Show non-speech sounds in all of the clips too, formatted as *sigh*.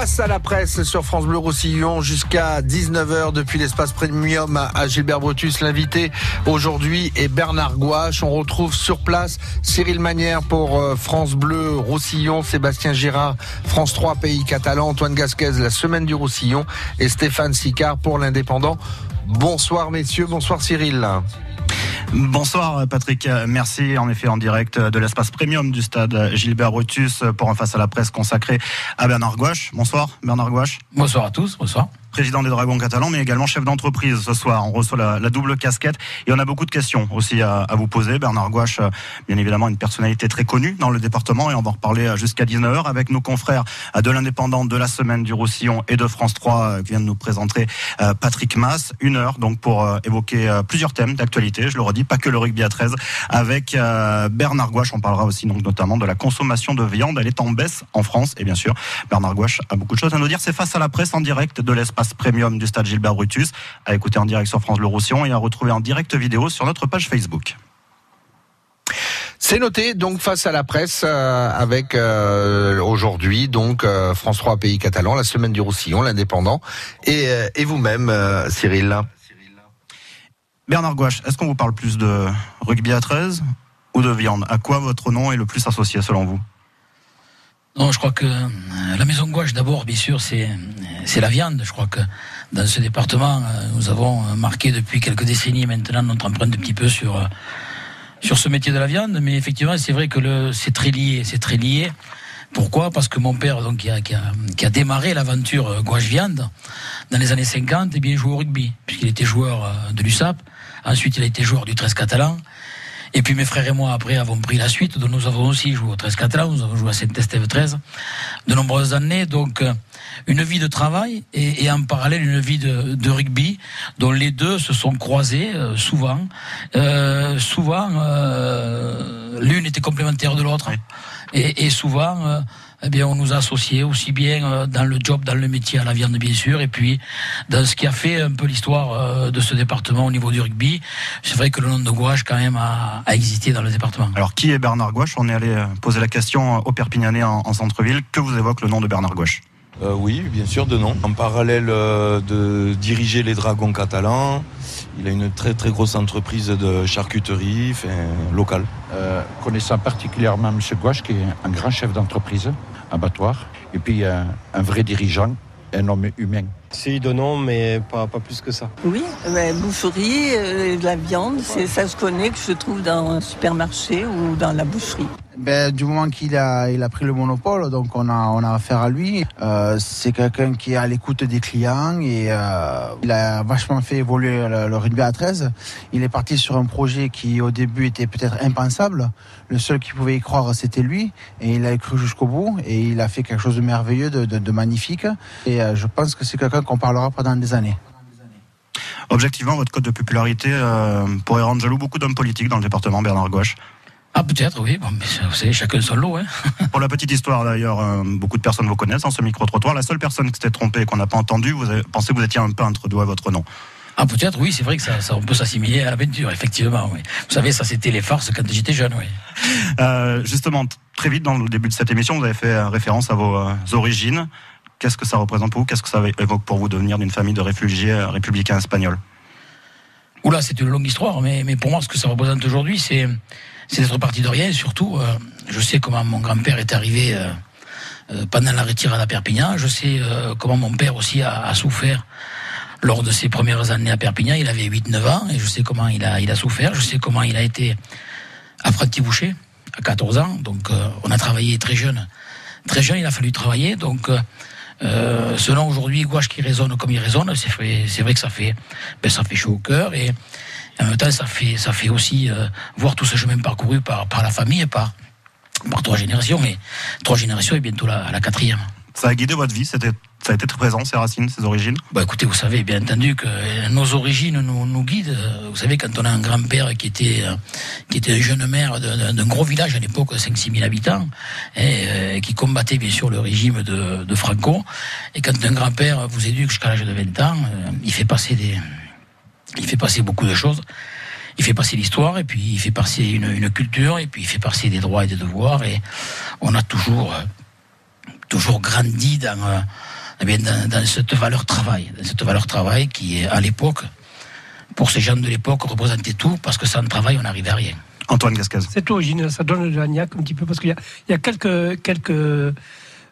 face à la presse sur France Bleu Roussillon jusqu'à 19h depuis l'espace premium à Gilbert Brutus. L'invité aujourd'hui est Bernard Gouache. On retrouve sur place Cyril Manière pour euh, France Bleu Roussillon, Sébastien Girard, France 3 Pays Catalan, Antoine Gasquez, la semaine du Roussillon et Stéphane Sicard pour l'Indépendant. Bonsoir messieurs, bonsoir Cyril. Bonsoir Patrick, merci en effet en direct de l'espace premium du stade Gilbert Brutus pour un face à la presse consacré à Bernard Gouache. Bonsoir Bernard Gouache. Bonsoir à tous, bonsoir président des Dragons catalans, mais également chef d'entreprise ce soir. On reçoit la, double casquette et on a beaucoup de questions aussi à, vous poser. Bernard Gouache, euh, bien évidemment, une personnalité très connue dans le département et on va en reparler euh, jusqu'à 19h avec nos confrères euh, de l'Indépendant de la semaine du Roussillon et de France 3 qui vient de nous présenter Patrick Mass. Une heure donc pour évoquer plusieurs thèmes d'actualité, je le redis, pas que le rugby à 13, avec Bernard Gouache. On parlera aussi donc notamment de la consommation de viande. Elle est en baisse en France et bien sûr, Bernard Gouache a beaucoup de choses à nous dire. C'est face à la presse en direct de premium du stade Gilbert Brutus, à écouter en direct sur France Le Roussillon et à retrouver en direct vidéo sur notre page Facebook. C'est noté donc face à la presse euh, avec euh, aujourd'hui donc euh, France 3 pays catalan, la semaine du Roussillon, l'indépendant et, et vous-même Cyril. Bernard Gouache, est-ce qu'on vous parle plus de rugby à 13 ou de viande? À quoi votre nom est le plus associé selon vous? Non, je crois que euh, la maison gouache, d'abord, bien sûr, c'est c'est la viande. Je crois que dans ce département, euh, nous avons marqué depuis quelques décennies maintenant notre empreinte un petit peu sur euh, ce métier de la viande. Mais effectivement, c'est vrai que c'est très lié, c'est très lié. Pourquoi? Parce que mon père, qui a, démarré l'aventure gouache viande dans les années 50, eh bien, jouait au rugby, puisqu'il était joueur de l'USAP. Ensuite, il a été joueur du 13 catalan. Et puis mes frères et moi, après, avons pris la suite. Donc nous avons aussi joué au 13 catalan, nous avons joué à Saint-Estève 13 de nombreuses années. Donc euh, une vie de travail et, et en parallèle une vie de, de, rugby, dont les deux se sont croisés euh, souvent. Euh, souvent, euh, l'une était complémentaire de l'autre. Et, et, souvent eh bien, on nous a associés aussi bien euh, dans le job, dans le métier à la viande, bien sûr, et puis dans ce qui a fait un peu l'histoire euh, de ce département au niveau du rugby. C'est vrai que le nom de Gouache, quand même, a, existé dans le département. Alors, qui est Bernard Gouache? On est allé euh, poser la question au Perpignanais en, centre-ville. Que vous évoque le nom de Bernard Gouache? Oui, bien sûr, de nom. En parallèle de diriger les Dragons catalans, il a une très très grosse entreprise de charcuterie locale. connaissant particulièrement M. Gouache, qui est un grand chef d'entreprise, abattoir, et puis un, un vrai dirigeant, un homme humain. Si, de nom, mais pas, pas plus que ça. Oui, mais boucherie, euh, de la viande, c'est ça se connaît que je trouve dans un supermarché ou dans la boucherie. Ben, du moment qu'il a, il a pris le monopole, donc on a, on a affaire à lui. Euh, c'est quelqu'un qui est à l'écoute des clients et euh, il a vachement fait évoluer le, rugby à 13. Il est parti sur un projet qui au début était peut-être impensable. Le seul qui pouvait y croire, c'était lui et il a cru jusqu'au bout et il a fait quelque chose de merveilleux, de, de, de magnifique. Et euh, je pense que c'est quelqu'un qu'on parlera pendant des années. Objectivement, votre code de popularité euh, pourrait rendre jaloux beaucoup d'hommes politiques dans le département, Bernard Gouache. Ah peut-être oui, bon, mais vous savez, chacun son lot. Hein. *laughs* Pour la petite histoire d'ailleurs, euh, beaucoup de personnes vous connaissent en ce micro-trottoir. La seule personne qui s'était trompée et qu'on n'a pas entendu, vous avez pensé que vous étiez un peintre, d'où est votre nom ah peut-être oui, c'est vrai que ça, on peut s'assimiler à l'aventure, effectivement. Oui. Vous savez, ça c'était les farces quand j'étais jeune, oui. Euh, justement, très vite dans le début de cette émission, vous avez fait référence à vos origines. Qu'est-ce que ça représente pour vous Qu'est-ce que ça évoque pour vous de venir d'une famille de réfugiés euh, républicains espagnols? Oula, c'est une longue histoire, mais, mais pour moi, ce que ça représente aujourd'hui, c'est, d'être parti de rien. surtout, euh, je sais comment mon grand-père est arrivé euh, pendant la retirade à Perpignan. Je sais comment mon père aussi a, souffert lors de ses premières années à Perpignan. Il avait 8-9 ans, et je sais comment il a, il a souffert. Je sais comment il a été apprenti boucher à 14 ans. Donc, on a travaillé très jeune. Très jeune, il a fallu travailler. Donc, euh, selon aujourd'hui, gouache qui résonne comme il résonne, c'est vrai, que ça fait, ben, ça fait chaud au cœur et en même temps, ça fait, ça fait aussi euh, voir tout ce chemin parcouru par, par la famille, par, par trois générations et trois générations et bientôt la, la quatrième. Ça a guidé votre vie, ça a été très présent, ces racines, ces origines? Bah Écoutez, vous savez bien entendu que nos origines nous, guident. Vous savez, quand on a un grand-père qui était, qui était un jeune maire d'un gros village à l'époque, 5-6 000 habitants, et, euh, qui combattait bien sûr le régime de, Franco, et quand un grand-père vous éduque jusqu'à l'âge de 20 ans, euh, il fait passer des... Il fait passer beaucoup de choses il fait passer l'histoire et puis il fait passer une, une, culture et puis il fait passer des droits et des devoirs et on a toujours toujours grandi dans, euh, eh bien, dans, dans cette valeur travail, dans cette valeur travail qui est à l'époque, pour ces gens de l'époque, représentait tout, parce que sans travail, on n'arrivait à rien. Antoine Gasquez. Cette origine, ça donne de l'agnac un petit peu, parce qu'il y a, il y a quelques, quelques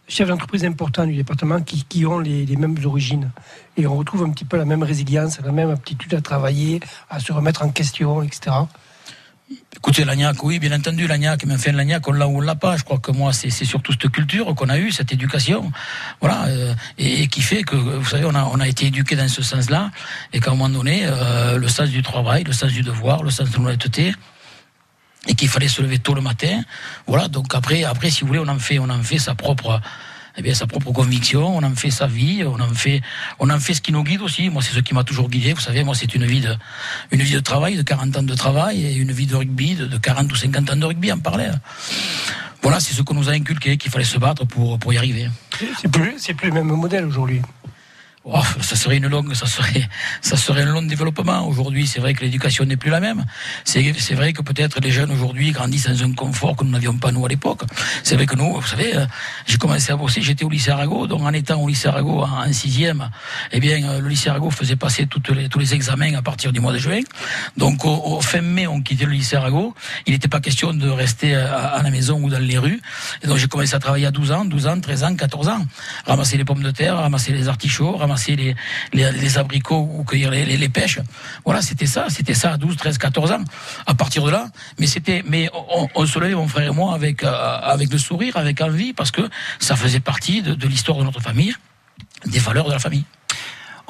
chefs d'entreprise importants du département qui, qui ont les, les mêmes origines. Et on retrouve un petit peu la même résilience, la même aptitude à travailler, à se remettre en question, etc. Écoutez, l'agnac, oui, bien entendu, l'agnac, mais enfin, l'agnac, on l'a ou on l'a pas. Je crois que moi, c'est surtout cette culture qu'on a eue, cette éducation, voilà, euh, et, et qui fait que, vous savez, on a, on a été éduqué dans ce sens-là, et qu'à un moment donné, euh, le sens du travail, le sens du devoir, le sens de l'honnêteté, et qu'il fallait se lever tôt le matin. Voilà, donc après, après, si vous voulez, on en fait, on en fait sa propre, eh bien, sa propre conviction, on en fait sa vie, on en fait, on fait ce qui nous guide aussi. Moi, c'est ce qui m'a toujours guidé. Vous savez, moi, c'est une vie de, une vie de travail, de 40 ans de travail, et une vie de rugby, de, de 40 ou 50 ans de rugby en parallèle. Voilà, c'est ce qu'on nous a inculqué, qu'il fallait se battre pour, pour y arriver. C'est plus, c'est plus le même modèle aujourd'hui. Oh, ça serait une longue, ça serait, ça serait un long développement. Aujourd'hui, c'est vrai que l'éducation n'est plus la même. C'est, vrai que peut-être les jeunes aujourd'hui grandissent dans un confort que nous n'avions pas nous à l'époque. C'est vrai que nous, vous savez, euh, j'ai commencé à bosser, j'étais au lycée Arago, donc en étant au lycée Arago en, sixième, eh bien, euh, le lycée Arago faisait passer toutes les, tous les examens à partir du mois de juin. Donc, au, fin mai, on quittait le lycée Arago. Il n'était pas question de rester à, à la maison ou dans les rues. Et donc, j'ai commencé à travailler à 12 ans, 12 ans, 13 ans, 14 ans. Ramasser les pommes de terre, ramasser les artichauts, ramasser les, les, les abricots ou cueillir les, les, pêches. Voilà, c'était ça, c'était ça à 12, 13, 14 ans. À partir de là, mais c'était, mais on, on se levait, mon frère et moi, avec, euh, avec le sourire, avec envie, parce que ça faisait partie de l'histoire de notre famille, des valeurs de la famille.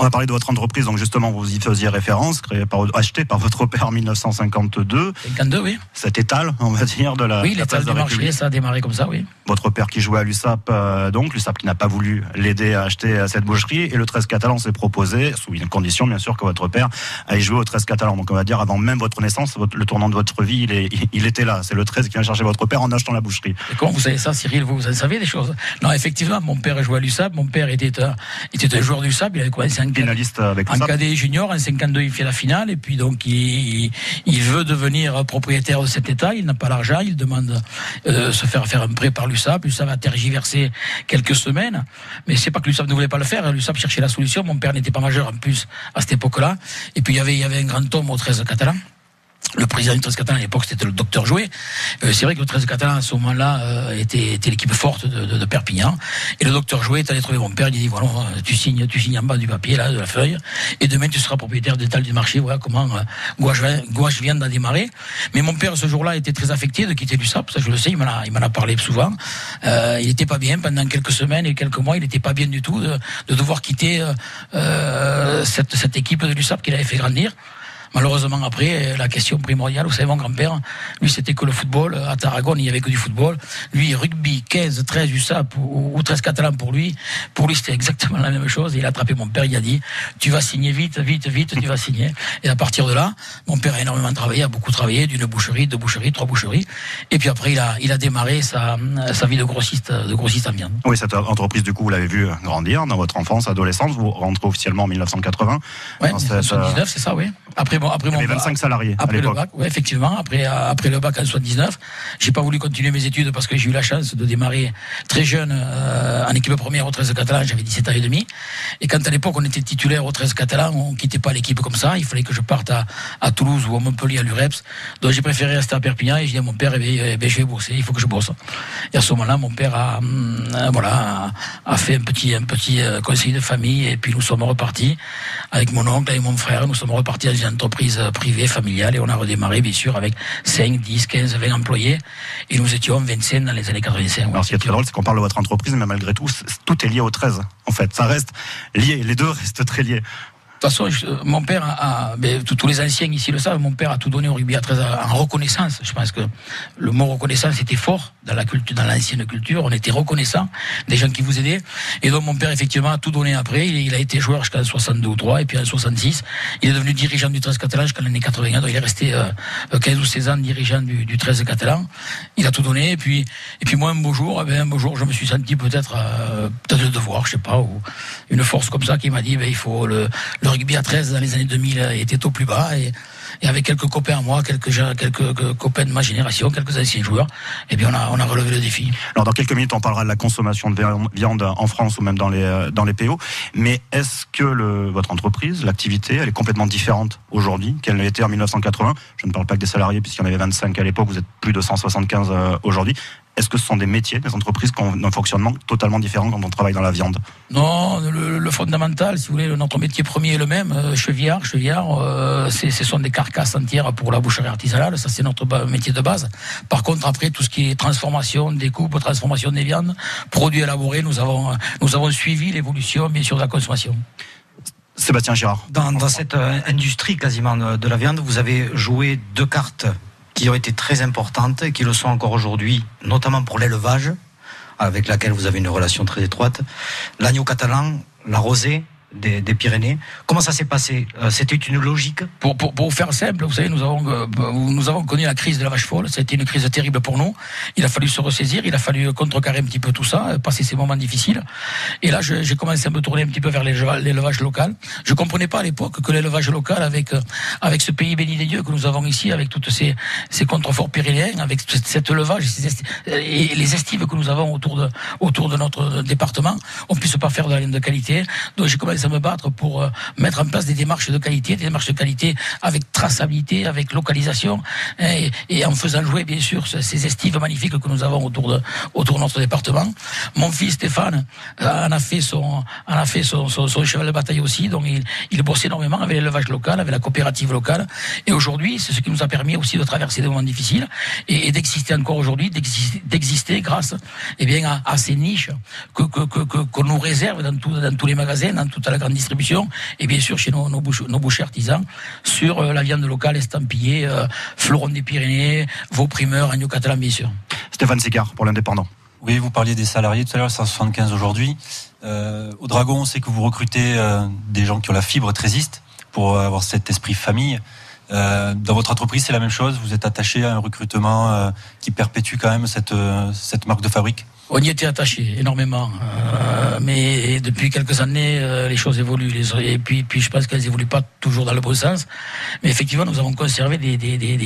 On va parler de votre entreprise, donc justement, vous y faisiez référence, créée par, achetée par votre père en 1952. 52, oui. Cet étal, on va dire, de la, Oui, l'étal du marché, ça a démarré comme ça, oui. Votre père qui jouait à l'USAP, euh, donc, l'USAP qui n'a pas voulu l'aider à acheter euh, cette boucherie, et le 13 catalan s'est proposé, sous une condition, bien sûr, que votre père aille jouer au 13 catalan. Donc, on va dire, avant même votre naissance, votre- le tournant de votre vie, il, est, il était là. C'est le 13 qui vient chercher votre père en achetant la boucherie. Et comment vous savez ça, Cyril? Vous, vous en savez des choses? Non, effectivement, mon père jouait à l'USAP. Mon père était un, était un joueur d'USAP. Il avait commencé en, Finaliste avec cadet junior. En 52, il fait la finale. Et puis, donc, il, veut devenir propriétaire de cet État. Il n'a pas l'argent. Il demande euh, se faire faire un prêt par l'USAP. L'USAP a tergiversé quelques semaines. Mais c'est pas que l'USAP ne voulait pas le faire. L'USAP cherchait la solution. Mon père n'était pas majeur en plus à cette époque-là. Et puis, il y avait, il y avait un grand homme au 13 catalan. Le président du 13 catalan à l'époque, c'était le docteur Jouet. Euh, c'est vrai que le 13 catalan, à ce moment-là, euh, était, était l'équipe forte de, de, de Perpignan. Et le docteur Jouet est allé trouver mon père. Il dit, voilà, euh, tu signes, tu signes en bas du papier, là, de la feuille. Et demain, tu seras propriétaire d'étal du marché. Voilà comment euh, Gouache, Gouache vient d'en démarrer. Mais mon père, ce jour-là, était très affecté de quitter l'USAP. Ça, je le sais, il m'en a, il m'en a parlé souvent. Euh, il n'était pas bien pendant quelques semaines et quelques mois. Il n'était pas bien du tout de, de devoir quitter euh, cette, cette équipe de l'USAP qu'il avait fait grandir. Malheureusement, après, la question primordiale, vous savez, mon grand-père, lui, c'était que le football. À Tarragone, il n'y avait que du football. Lui, rugby, 15, 13 USAP ou, ou 13 catalans pour lui. Pour lui, c'était exactement la même chose. Il a attrapé mon père, il a dit, tu vas signer vite, vite, vite, tu vas signer. Et à partir de là, mon père a énormément travaillé, a beaucoup travaillé, d'une boucherie, deux boucheries, trois boucheries. Et puis après, il a, il a démarré sa, sa vie de grossiste, de grossiste en viande. Oui, cette entreprise, du coup, vous l'avez vu grandir dans votre enfance, adolescence. Vous rentrez officiellement en 1980. Ouais, Dans cette, euh, 79, c'est ça, oui. Après, bon, après Il y mon avait 25 salariés à Après le bac, oui, effectivement. Après, euh, après le bac en 79, j'ai pas voulu continuer mes études parce que j'ai eu la chance de démarrer très jeune euh, en équipe première au 13 catalan. J'avais 17 ans et demi. Et quand à l'époque on était titulaire au 13 catalan, on quittait pas l'équipe comme ça. Il fallait que je parte à, à Toulouse ou à Montpellier à l'UREPS. Donc j'ai préféré rester à Perpignan et j'ai dit à mon père, eh bien, eh bien, je vais bosser. Il faut que je bosse. Et à ce moment-là, mon père a, euh, voilà, a, fait un petit, un petit conseil de famille et puis nous sommes repartis avec mon oncle et mon frère. Nous sommes repartis une entreprise privée, familiale et on a redémarré, bien sûr, avec 5, 10, 15, 20 employés. Et nous étions 25 dans les années 85. Alors, ce qui est très drôle, c'est qu'on parle de votre entreprise, mais malgré tout, tout est lié au 13. En fait, ça reste lié. Les deux restent très liés. De toute façon, euh, mon père a, tous les anciens ici le savent, mon père a tout donné au rugby à 13 en reconnaissance. Je pense que le mot reconnaissance était fort dans la culture, dans l'ancienne culture. On était reconnaissant des gens qui vous aidaient. Et donc mon père effectivement a tout donné après. Il, a été joueur jusqu'en 62 ou 3 et puis en 66, il est devenu dirigeant du 13 catalan jusqu'en l'année 81. Donc il est resté euh, 15 ou 16 ans dirigeant du, du 13 catalan. Il a tout donné et puis et puis moi un beau jour, eh ben, un beau jour, je me suis senti peut-être euh, devoir, je sais pas, ou une force comme ça qui m'a dit ben, il faut le rugby à 13 dans les années 2000 était au plus bas et avec quelques copains à moi, quelques, quelques copains de ma génération, quelques anciens joueurs, et eh bien on a, relevé le défi. Alors dans quelques minutes, on parlera de la consommation de viande en France ou même dans les, dans les PO. Mais est-ce que le, votre entreprise, l'activité, elle est complètement différente aujourd'hui qu'elle l'était en 1980 Je ne parle pas que des salariés, puisqu'il y en avait 25 à l'époque, vous êtes plus de 175 euh, aujourd'hui. Est-ce que ce sont des métiers, des entreprises qui ont un fonctionnement totalement différent quand on travaille dans la viande? Non, le, fondamental, si vous voulez, notre métier premier est le même. Euh, chevillard, chevillard, euh, ce sont des carcasses entières pour la boucherie artisanale. Ça, c'est notre métier de base. Par contre, après, tout ce qui est transformation, découpe, transformation des viandes, produits élaborés, nous avons, nous avons suivi l'évolution, bien sûr, de la consommation. Sébastien Girard. Dans, dans cette euh, industrie quasiment de la viande, vous avez joué deux cartes qui ont été très importantes et qui le sont encore aujourd'hui, notamment pour l'élevage, avec laquelle vous avez une relation très étroite. L'agneau catalan, la rosée, des, Pyrénées. Comment ça s'est passé? Euh, C'était une logique? Pour, pour, pour, faire simple, vous savez, nous avons, euh, nous avons connu la crise de la vache folle. Été une crise terrible pour nous. Il a fallu se ressaisir, il a fallu contrecarrer un petit peu tout ça, euh, passer ces moments difficiles. Et là, j'ai commencé à me tourner un petit peu vers l'élevage local. Je comprenais pas à l'époque que l'élevage local, avec, avec ce pays béni des dieux que nous avons ici, avec toutes ces, ces contreforts pyrénéens, avec cet élevage et, les estives que nous avons autour de, autour de notre département, on puisse pas faire de la laine de qualité. Donc j'ai commencé à me battre pour euh, mettre en place des démarches de qualité, des démarches de qualité avec traçabilité, avec localisation, et, en faisant jouer bien sûr ces estives magnifiques que nous avons autour de autour de notre département. Mon fils Stéphane euh, en a fait son a fait son, cheval de bataille aussi, donc il, bosse énormément avec l'élevage local, avec la coopérative locale, et aujourd'hui c'est ce qui nous a permis aussi de traverser des moments difficiles et, d'exister encore aujourd'hui, d'exister grâce eh bien à, ces niches que nous réserve dans, dans tous les magasins, dans toute la grande distribution et bien sûr chez nos, nos, bouchers, artisans sur euh, la viande locale estampillée, euh, fleuron des Pyrénées, vos primeurs, agneau catalan bien sûr. Stéphane Sicard pour l'indépendant. Oui, vous parliez des salariés tout à l'heure, 175 aujourd'hui. Euh, au Dragon, on sait que vous recrutez des gens qui ont la fibre trésiste pour avoir cet esprit famille. dans votre entreprise, c'est la même chose. Vous êtes attaché à un recrutement qui perpétue quand même cette, cette marque de fabrique? On y était attaché énormément, euh, mais depuis quelques années, euh, les choses évoluent. Et puis, je pense qu'elles évoluent pas toujours dans le bon sens. Mais effectivement, nous avons conservé des, des, des,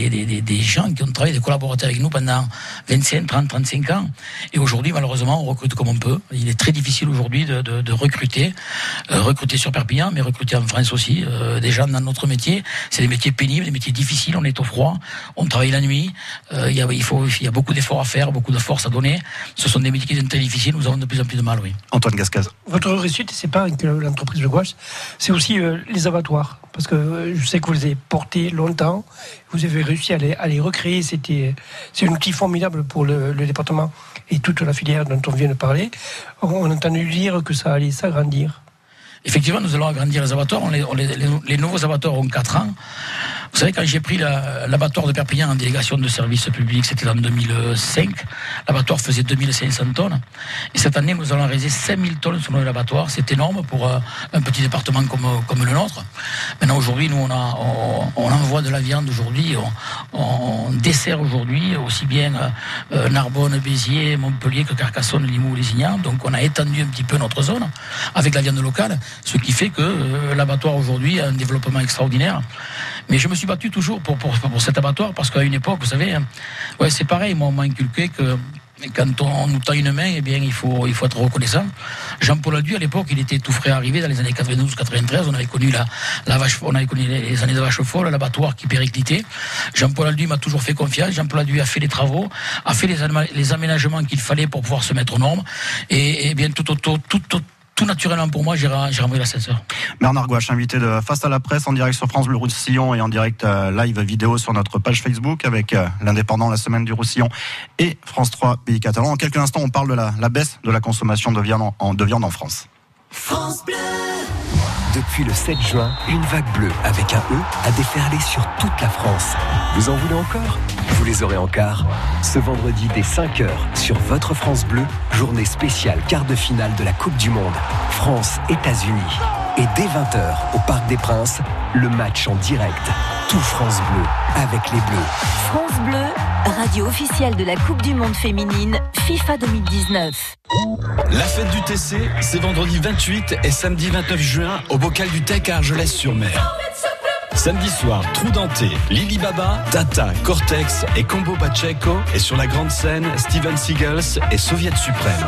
des, gens qui ont travaillé, des collaborateurs avec nous pendant 25, 30, 35 ans. Et aujourd'hui, malheureusement, on recrute comme on peut. Il est très difficile aujourd'hui de, de, de, recruter, euh, recruter sur Perpignan, mais recruter en France aussi. Euh, des gens dans notre métier, c'est des métiers pénibles, des métiers difficiles. On est au froid, on travaille la nuit. Il y a, il faut, il y a beaucoup d'efforts à faire, beaucoup de force à donner. Ce sont des métiers qui sont très difficiles, nous avons de plus en plus de mal, oui. Antoine Gascaz. Votre réussite, c'est pas que l'entreprise de gouache, c'est aussi euh, les abattoirs. Parce que euh, je sais que vous les avez portés longtemps, vous avez réussi à les, à les recréer. C'était, c'est un outil formidable pour le, département et toute la filière dont on vient de parler. On a entendu dire que ça allait s'agrandir. Effectivement, nous allons agrandir les abattoirs. les, les, nouveaux abattoirs ont 4 ans. Vous savez, quand j'ai pris l'abattoir de Perpignan en délégation de service public, c'était en 2005, l'abattoir faisait 2500 tonnes. Et cette année, nous allons réaliser 5000 tonnes sur l'abattoir. C'est énorme pour euh, un petit département comme, le nôtre. Maintenant, aujourd'hui, nous, on, envoie de la viande aujourd'hui. On, dessert aujourd'hui aussi bien euh, Narbonne, Béziers, Montpellier que Carcassonne, Limoux, Lézignan. Donc, on a étendu un petit peu notre zone avec la viande locale, ce qui fait que euh, l'abattoir aujourd'hui a un développement extraordinaire. Mais je me suis battu toujours pour, pour, pour cet abattoir parce qu'à une époque, vous savez, hein, ouais, c'est pareil, moi, on m'a inculqué que quand on nous tend une main, eh bien, il faut, il faut être reconnaissant. Jean-Paul Adu, à l'époque, il était tout frais arrivé dans les années 92-93. On avait connu la, la vache, on avait connu les années de vache folle, l'abattoir qui périclitait. Jean-Paul Adu m'a toujours fait confiance. Jean-Paul Adu a fait les travaux, a fait les, les aménagements qu'il fallait pour pouvoir se mettre aux normes. Et, bien, tout autour, tout, tout, tout naturellement pour moi, j'irai la l'ascenseur. Bernard Gouache, invité de Face à la presse en direct sur France Bleu Roussillon et en direct euh, live vidéo sur notre page Facebook avec euh, l'indépendant La Semaine du Roussillon et France 3 Pays Catalan. En quelques instants, on parle de la, baisse de la consommation de viande en, de viande en France. France Bleu depuis le 7 juin, une vague bleue avec un E a déferlé sur toute la France. Vous en voulez encore? Vous les aurez en quart. Ce vendredi dès 5h sur votre France Bleu, journée spéciale quart de finale de la Coupe du Monde. France-États-Unis. Et dès 20h au Parc des Princes, le match en direct. Tout France Bleu avec les Bleus. France Bleu, radio officielle de la Coupe du Monde féminine FIFA 2019. La fête du TC, c'est vendredi 28 et samedi 29 juin au bocal du Tech à Argelès-sur-Mer. Samedi soir, Trou Denté, Lily Baba, Tata, Cortex et Combo Pacheco. Et sur la grande scène, Steven Seagulls et Soviet Suprême.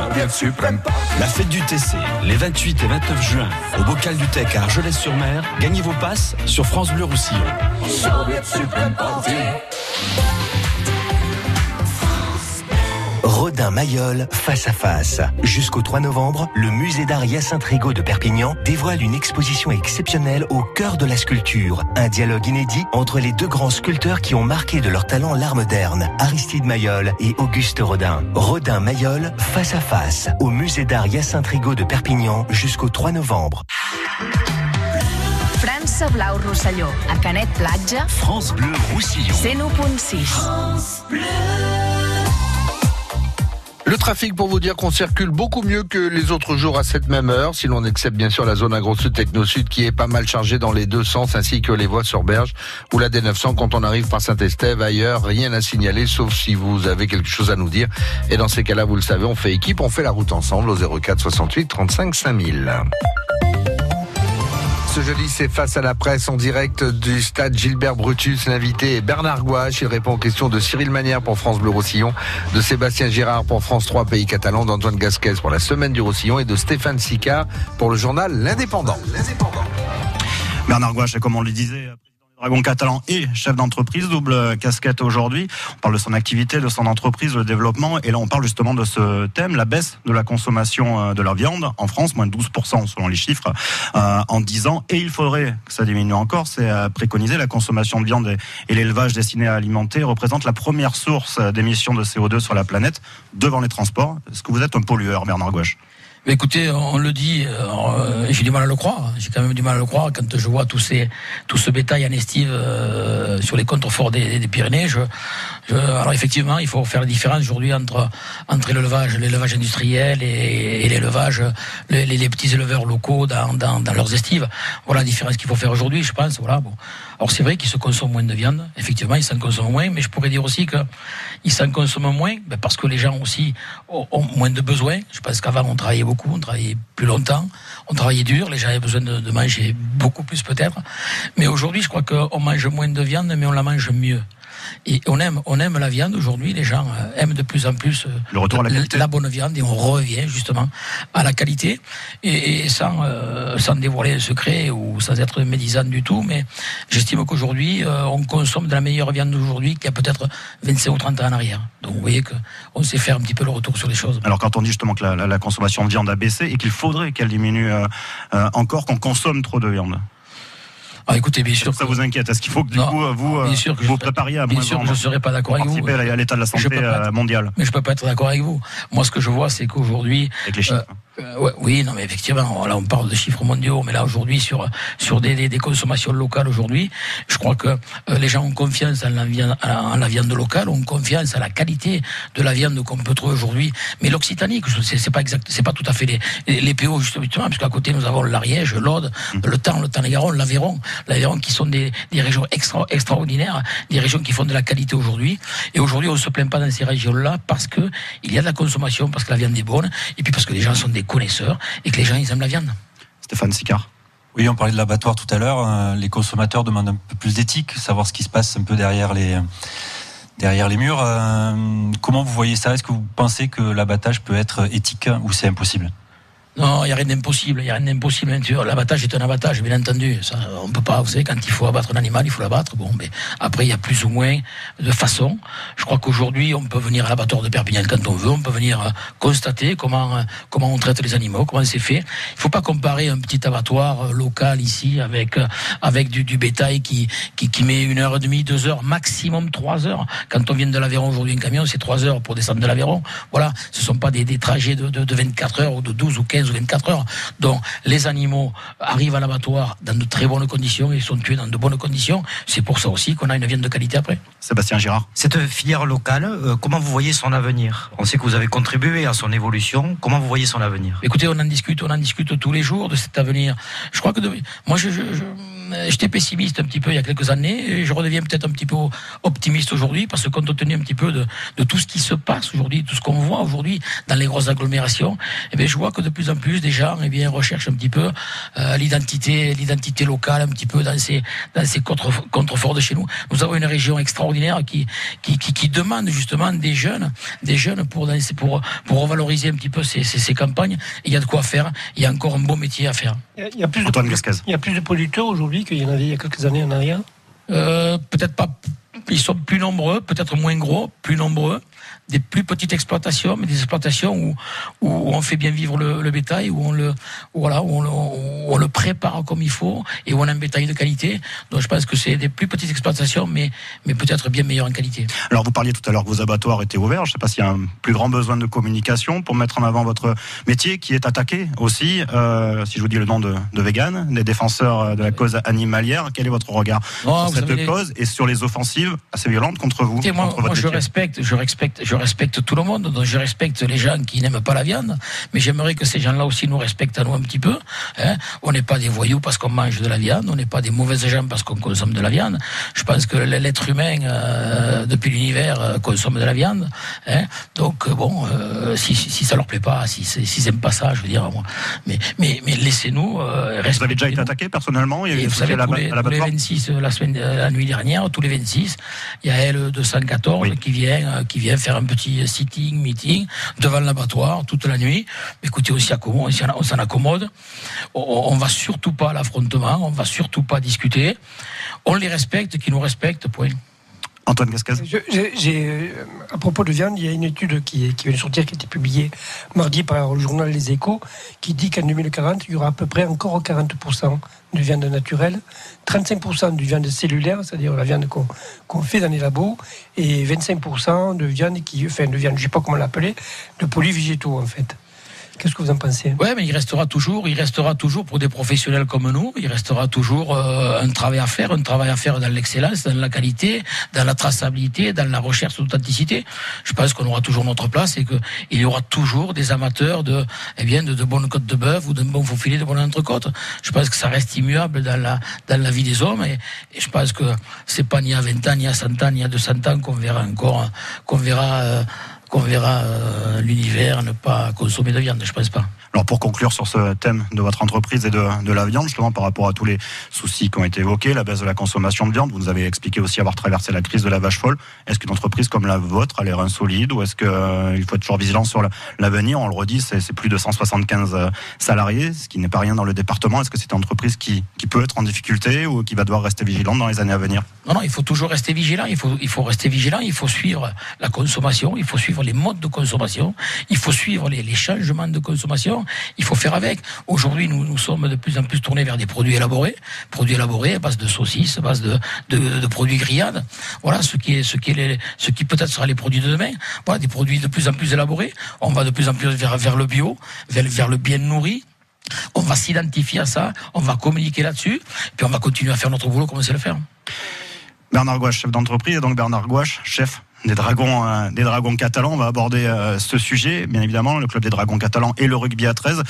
La fête du TC, les 28 et 29 juin, au Bocal du Tech à Argelès-sur-Mer. Gagnez vos passes sur France Bleu Roussillon. Rodin Mayol face à face. Jusqu'au 3 novembre, le musée d'art Hyacinthe Rigaud de Perpignan dévoile une exposition exceptionnelle au cœur de la sculpture. Un dialogue inédit entre les deux grands sculpteurs qui ont marqué de leur talent l'art moderne, Aristide Mayol et Auguste Rodin. Rodin Mayol face à face au musée d'art Hyacinthe Rigaud de Perpignan jusqu'au 3 novembre. França Blau Rosselló, a Canet Platja, France Bleu Roussillon. 101.6. Le trafic pour vous dire qu'on circule beaucoup mieux que les autres jours à cette même heure, si l'on accepte bien sûr la zone agro-sud techno-sud qui est pas mal chargée dans les deux sens ainsi que les voies sur Berge ou la D900 quand on arrive par Saint-Estève. Ailleurs, rien à signaler sauf si vous avez quelque chose à nous dire. Et dans ces cas-là, vous le savez, on fait équipe, on fait la route ensemble au 04 68 35 5000. Ce jeudi, c'est face à la presse en direct du stade Gilbert Brutus. L'invité est Bernard Gouache. Il répond aux questions de Cyril Manière pour France Bleu Roussillon, de Sébastien Girard pour France 3 Pays Catalan, d'Antoine Gasquez pour la Semaine du Roussillon et de Stéphane Sicard pour le journal L'Indépendant. Bernard Gouache, comme on le disait, Dragon catalan et chef d'entreprise, double casquette aujourd'hui. On parle de son activité, de son entreprise, le développement. Et là, on parle justement de ce thème, la baisse de la consommation euh, de la viande en France, moins de 12% selon les chiffres euh, en 10 ans. Et il faudrait que ça diminue encore. C'est à préconiser la consommation de viande et, l'élevage destiné à alimenter représente la première source d'émissions de CO2 sur la planète devant les transports. Est-ce que vous êtes un pollueur, Bernard Gouache? Écoutez, on le dit, euh, j'ai du mal à le croire. J'ai quand même du mal à le croire quand je vois tous ces, tout ce bétail en estive euh, sur les contreforts des, des Pyrénées. Je- alors effectivement, il faut faire la différence aujourd'hui entre entre l'élevage, l'élevage industriel et, et l'élevage, les, les- les petits éleveurs locaux dans, dans, dans leurs estives. Voilà la différence qu'il faut faire aujourd'hui, je pense. Voilà. Bon. Alors c'est vrai qu'ils se consomment moins de viande. Effectivement, ils s'en consomment moins, mais je pourrais dire aussi que ils s'en consomment moins ben, parce que les gens aussi ont, ont moins de besoins. Je pense qu'avant on travaillait beaucoup, on travaillait plus longtemps, on travaillait dur, les gens avaient besoin de, de manger beaucoup plus peut-être. Mais aujourd'hui, je crois qu'on mange moins de viande, mais on la mange mieux. Et on aime, on aime la viande aujourd'hui. Les gens euh, aiment de plus en plus euh, Le retour à la qualité. bonne viande et on revient justement à la qualité et, et sans, euh, sans dévoiler le secret ou sans être médisant du tout. Mais j'estime qu'aujourd'hui, euh, on consomme de la meilleure viande d'aujourd'hui qu'il y a peut-être 25 ou 30 ans en arrière. Donc vous voyez qu'on sait faire un petit peu le retour sur les choses. Alors quand on dit justement que la, la- la consommation de viande a baissé et qu'il faudrait qu'elle diminue euh, encore, qu'on consomme trop de viande. Ah, écoutez, bien sûr. Ça vous inquiète Est-ce qu'il faut que du coup vous euh, bien sûr que vous prépariez à bien sûr que je serais pas d'accord avec vous. à l'état de la santé euh, mondiale Mais je peux pas être d'accord avec vous. Moi, ce que je vois, c'est qu'aujourd'hui. Avec les chiffres. Euh, ouais, oui, non, mais effectivement, là, on parle de chiffres mondiaux, mais là, aujourd'hui, sur sur des, des, des consommations locales, aujourd'hui, je crois que euh, les gens ont confiance en la viande, en la viande locale, ont confiance à la qualité de la viande qu'on peut trouver aujourd'hui. Mais l'Occitanie, c'est pas exact, c'est pas tout à fait les les, les PO justement, parce qu'à côté nous avons l'Ariège, l'Aude, le Tarn, le Tarn-et-Garonne, l'Aveyron, l'Aveyron qui sont des, des régions extra, extraordinaires, des régions qui font de la qualité aujourd'hui. Et aujourd'hui, on se plaint pas dans ces régions-là parce que il y a de la consommation, parce que la viande est bonne, et puis parce que les gens sont des connaisseurs et que les gens ils aiment la viande. Stéphane Sicard. Oui, on parlait de l'abattoir tout à l'heure. euh, Les consommateurs demandent un peu plus d'éthique, savoir ce qui se passe un peu derrière les derrière les murs. Euh, Comment vous voyez ça? Est-ce que vous pensez que l'abattage peut être éthique ou c'est impossible? Non, il n'y a rien d'impossible. Il n'y a rien d'impossible. L'abattage est un abattage, bien entendu. Ça, on peut pas, vous savez, quand il faut abattre un animal, il faut l'abattre. Bon, mais après, il y a plus ou moins de façons. Je crois qu'aujourd'hui, on peut venir à l'abattoir de Perpignan quand on veut. On peut venir euh, constater comment, euh, comment on traite les animaux, comment c'est fait. Il faut pas comparer un petit abattoir euh, local ici avec, avec du, bétail qui, qui, qui met une heure et demie, deux heures, maximum trois heures. Quand on vient de l'Aveyron aujourd'hui, un camion, c'est trois heures pour descendre de l'Aveyron. Voilà. Ce sont pas des, des trajets de, de, de 24 heures ou de 12 ou 15 ou 24 heures. Donc, les animaux arrivent à l'abattoir dans de très bonnes conditions et sont tués dans de bonnes conditions. C'est pour ça aussi qu'on a une viande de qualité après. Sébastien Girard. Cette filière locale, euh, comment vous voyez son avenir? On sait que vous avez contribué à son évolution. Comment vous voyez son avenir? Écoutez, on en discute, on en discute tous les jours de cet avenir. Je crois que de- moi, je, je, je- j'étais pessimiste un petit peu il y a quelques années, et je redeviens peut-être un petit peu optimiste aujourd'hui, parce que compte tenu un petit peu de, de tout ce qui se passe aujourd'hui, tout ce qu'on voit aujourd'hui dans les grosses agglomérations, eh bien, je vois que de plus en plus des gens eh bien, recherchent un petit peu euh, l'identité, l'identité locale, un petit peu dans ces, dans ces contre, contreforts de chez nous. Nous avons une région extraordinaire qui, qui, qui, qui demande justement des jeunes, des jeunes pour, pour, pour revaloriser un petit peu ces, ces, ces campagnes. Et il y a de quoi faire. Il y a encore un beau métier à faire. Y a- plus de. Il y a plus de producteurs aujourd'hui qu'il y en avait il y a quelques années en arrière? Euh, peut-être pas. Ils sont plus nombreux, peut-être moins gros, plus nombreux. Des plus petites exploitations, mais des exploitations où, où on fait bien vivre le, le bétail, où on le, où voilà, où on, le, où on le prépare comme il faut et où on a un bétail de qualité. Donc je pense que c'est des plus petites exploitations, mais, mais peut-être bien meilleures en qualité. Alors vous parliez tout à l'heure que vos abattoirs étaient ouverts. Je ne sais pas s'il y a un plus grand besoin de communication pour mettre en avant votre métier qui est attaqué aussi. euh, si je vous dis le nom de, de Vegan, des défenseurs de la cause animalière, quel est votre regard Oh, sur cette savez, cause et sur les offensives assez violentes contre vous moi, contre moi, votre je métier? respecte, je respecte, je respecte tout le monde. Donc je respecte les gens qui n'aiment pas la viande, mais j'aimerais que ces gens-là aussi nous respectent à nous un petit peu. hein. On n'est pas des voyous parce qu'on mange de la viande, on n'est pas des mauvaises gens parce qu'on consomme de la viande. Je pense que l'être humain euh, depuis l'univers euh, consomme de la viande. hein. Donc euh, bon, euh, si, si, si ça leur plaît pas, si si- s'ils aiment pas ça, je veux dire, moi. Mais mais mais laissez-nous. Vous avez déjà été attaqué personnellement Il y a vous savez, à tous les, tous les l'abattoir 26, euh, la, semaine, la nuit dernière, tous les 26, il y a L214 qui vient, qui vient faire un petit sitting, meeting devant l'abattoir toute la nuit. Écoutez, on s'en accommode. On, on va surtout pas à l'affrontement, on va surtout pas discuter. On les respecte, qui nous respectent, point. Antoine j'ai, euh, à propos de viande, il y a une étude qui, vient de sortir, qui a été publiée mardi par le journal Les Échos, qui dit qu'en 2040, il y aura à peu près encore 40% de viande naturelle, 35% de viande cellulaire, c'est-à-dire la viande qu'on fait dans les labos, et 25% de viande qui, enfin, de viande, je sais pas comment l'appeler, de produits végétaux en fait. Qu'est-ce que vous en pensez? Ouais, mais il restera toujours, il restera toujours pour des professionnels comme nous, il restera toujours euh, un travail à faire, un travail à faire dans l'excellence, dans la qualité, dans la traçabilité, dans la recherche d'authenticité. Je pense qu'on aura toujours notre place et que il y aura toujours des amateurs de, eh bien, de, bonnes côtes de bœuf ou de bons faux filets de bonnes entrecôtes. Je pense que ça reste immuable dans la, dans la vie des hommes et, et je pense que c'est pas ni à 20 ans, ni à 100 ans, ni à 200 ans qu'on verra encore, qu'on verra, euh, qu'on verra euh, l'univers ne pas consommer de viande. Je pense pas. Alors pour conclure sur ce thème de votre entreprise et de, de la viande, justement par rapport à tous les soucis qui ont été évoqués, la baisse de la consommation de viande, vous nous avez expliqué aussi avoir traversé la crise de la vache folle. Est-ce qu'une entreprise comme la vôtre a l'air insolide ou est-ce qu'il faut être toujours vigilant sur la- l'avenir? On le redit, c'est plus de 175 euh, salariés, ce qui n'est pas rien dans le département. Est-ce que c'est une entreprise qui, qui peut être en difficulté ou qui va devoir rester vigilante dans les années à venir? Non, non, il faut toujours rester vigilant. Il faut, il faut rester vigilant. Il faut suivre la consommation. Il faut suivre les modes de consommation. Il faut suivre les changements de consommation. Il faut faire avec. Aujourd'hui, nous, nous sommes de plus en plus tournés vers des produits élaborés, produits élaborés à base de saucisses, à base de, de, produits grillades. Voilà ce qui est, ce qui est, ce qui peut-être sera les produits de demain. Voilà des produits de plus en plus élaborés. On va de plus en plus vers, vers le bio, vers, vers le bien nourri. On va s'identifier à ça, on va communiquer là-dessus, puis on va continuer à faire notre boulot comme on sait le faire. Bernard Gouache, chef d'entreprise, et donc Bernard Gouache, chef des Dragons, euh, des Dragons catalans. On va aborder euh, ce sujet, bien évidemment, le club des Dragons catalans et le rugby à 13.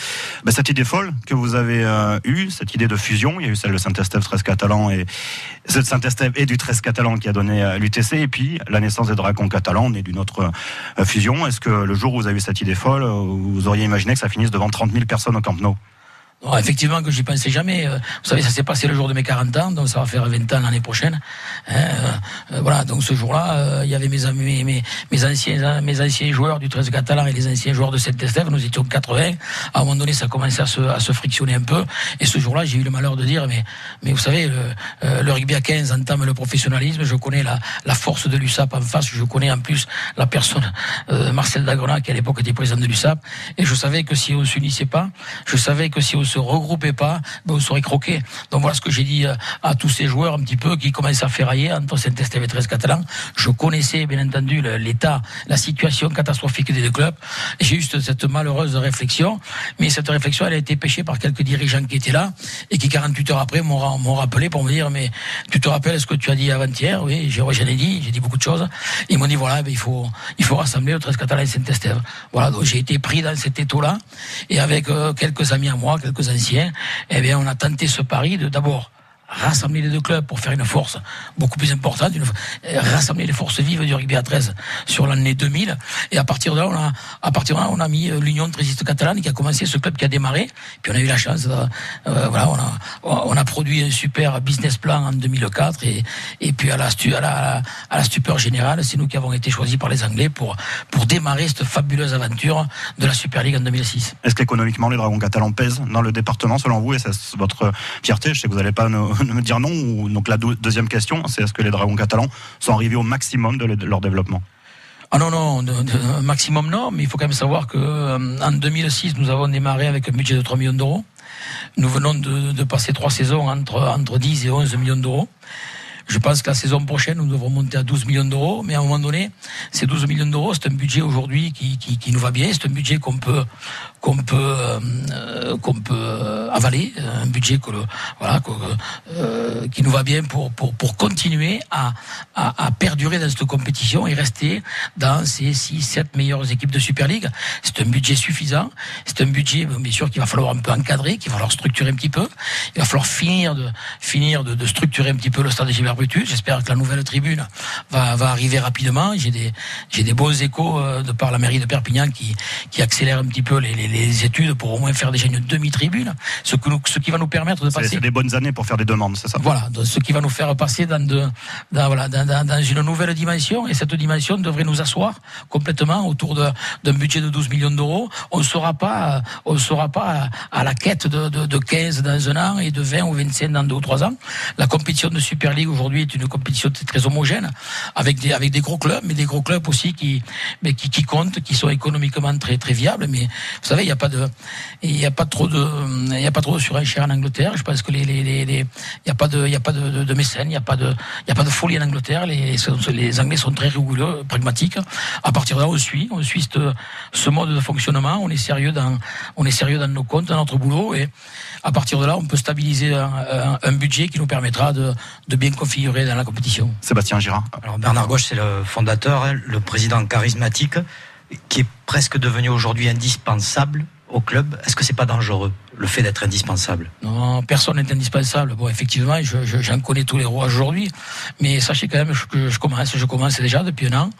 Ben, cette idée folle que vous avez euh, eue, cette idée de fusion, il y a eu celle de Saint-Estève 13 catalan et de Saint-Estève et du 13 catalan qui a donné euh, l'UTC, et puis la naissance des Dragons catalans, née d'une autre euh, fusion. Est-ce que le jour où vous avez eu cette idée folle, euh, vous auriez imaginé que ça finisse devant 30 000 personnes au Camp Nou? Non, effectivement que j'y pensais jamais. Euh, Vous savez, ça s'est passé le jour de mes 40 ans, donc ça va faire 20 ans l'année prochaine. Hein, euh, euh, voilà, donc ce jour-là, il y avait mes anciens, mes anciens joueurs du 13 catalan et les anciens joueurs de Saint-Estève. Nous étions 80. À un moment donné, ça commençait à se, frictionner un peu. Et ce jour-là, j'ai eu le malheur de dire, mais, vous savez, le, le rugby à 15 entame le professionnalisme. Je connais la, force de l'USAP en face. Je connais en plus la personne, Marcel Dagrona, qui à l'époque était président de l'USAP. Et je savais que si on s'unissait pas, je savais que si on se regroupait pas, ben, on serait croqué. Donc voilà ce que j'ai dit euh, à tous ces joueurs un petit peu qui commençaient à ferrailler entre Saint-Estève et 13 catalan. Je connaissais bien entendu l'état, la situation catastrophique des deux clubs. J'ai eu cette- malheureuse réflexion, mais cette réflexion elle a été pêchée par quelques dirigeants qui étaient là et qui 48 heures après m'ont ra- m'ont rappelé pour me dire mais tu te rappelles ce que tu as dit avant-hier? Oui, j'en ai dit, j'ai dit beaucoup de choses. Ils m'ont dit voilà, ben, il faut il faut rassembler le 13 catalan et Saint-Estève. Voilà, donc j'ai été pris dans cet étau-là et avec euh, quelques amis à moi, quelques anciens, eh bien on a tenté ce pari de d'abord rassembler les deux clubs pour faire une force beaucoup plus importante, rassembler les forces vives du rugby à 13 sur l'année 2000. Et à partir de là, on a, à partir de là, on a mis euh, l'Union Trésiste catalane qui a commencé ce club qui a démarré. Puis on a eu la chance, euh, voilà, on a, produit un super business plan en 2004 et, et puis à la, stu- à la, à la stupeur générale, c'est nous qui avons été choisis par les Anglais pour, pour démarrer cette fabuleuse aventure de la Super League en 2006. Est-ce qu'économiquement, les Dragons catalans pèsent dans le département, selon vous? Et c'est votre fierté Je sais que vous n'allez pas me dire non. Donc la deuxième question, c'est est-ce que les Dragons catalans sont arrivés au maximum de, le- de leur développement? Ah non, non, maximum non, mais il faut quand même savoir que euh, en 2006, nous avons démarré avec un budget de 3 millions d'euros. Nous venons de, de passer trois saisons entre, entre 10 et 11 millions d'euros. Je pense que la saison prochaine, nous devrons monter à 12 millions d'euros, mais à un moment donné, ces 12 millions d'euros, c'est un budget aujourd'hui qui, qui, nous va bien, c'est un budget qu'on peut peut euh, peut euh, avaler, un budget euh, qui nous va bien pour pour pour continuer à, à perdurer dans cette compétition et rester dans ces 6 7 meilleures équipes de Super League. C'est un budget suffisant, c'est un budget bien sûr qu'il va falloir un peu encadrer, qu'il va falloir structurer un petit peu. Il va falloir finir de finir de structurer un petit peu le stade de J'espère que la nouvelle tribune va va arriver rapidement. J'ai des j'ai des beaux échos euh, de par la mairie de Perpignan qui qui accélère un petit peu les, les, les études pour au moins faire déjà une demi-tribune, ce que nous, ce qui va nous permettre de passer c'est des bonnes années pour faire des demandes, c'est ça? Voilà, ce qui va nous faire passer dans, de, dans, voilà, dans, dans, dans une nouvelle dimension. Et cette dimension devrait nous asseoir complètement autour de- d'un budget de 12 millions d'euros. On ne sera pas, on sera pas à, à la quête de, de, de 15 dans un an et de 20 ou 25 dans deux ou trois ans. La compétition de Super League aujourd'hui est une compétition très, homogène avec des, gros clubs, mais des gros clubs aussi qui, comptent, qui sont économiquement très, viables. Mais vous savez, il n'y a pas trop de, il n'y a pas de en Angleterre. Je pense que les, il n'y a pas de, y mécènes, il n'y a pas de, il y folie en Angleterre. Les, Anglais sont très rigoureux, pragmatiques. À partir de là, on suit, ce, mode de fonctionnement. On est sérieux dans, nos comptes, dans notre boulot, et à partir de là, on peut stabiliser un, budget qui nous permettra de, bien configurer dans la compétition. Sébastien Girard. Alors Bernard Gauche, c'est le fondateur, hein, le président charismatique, qui est presque devenu aujourd'hui indispensable au club. Est-ce que c'est pas dangereux, le fait d'être indispensable Non, personne n'est indispensable. Bon, effectivement, je- je- j'en connais tous les rois aujourd'hui, mais sachez quand même que je commence, je commence déjà depuis un an.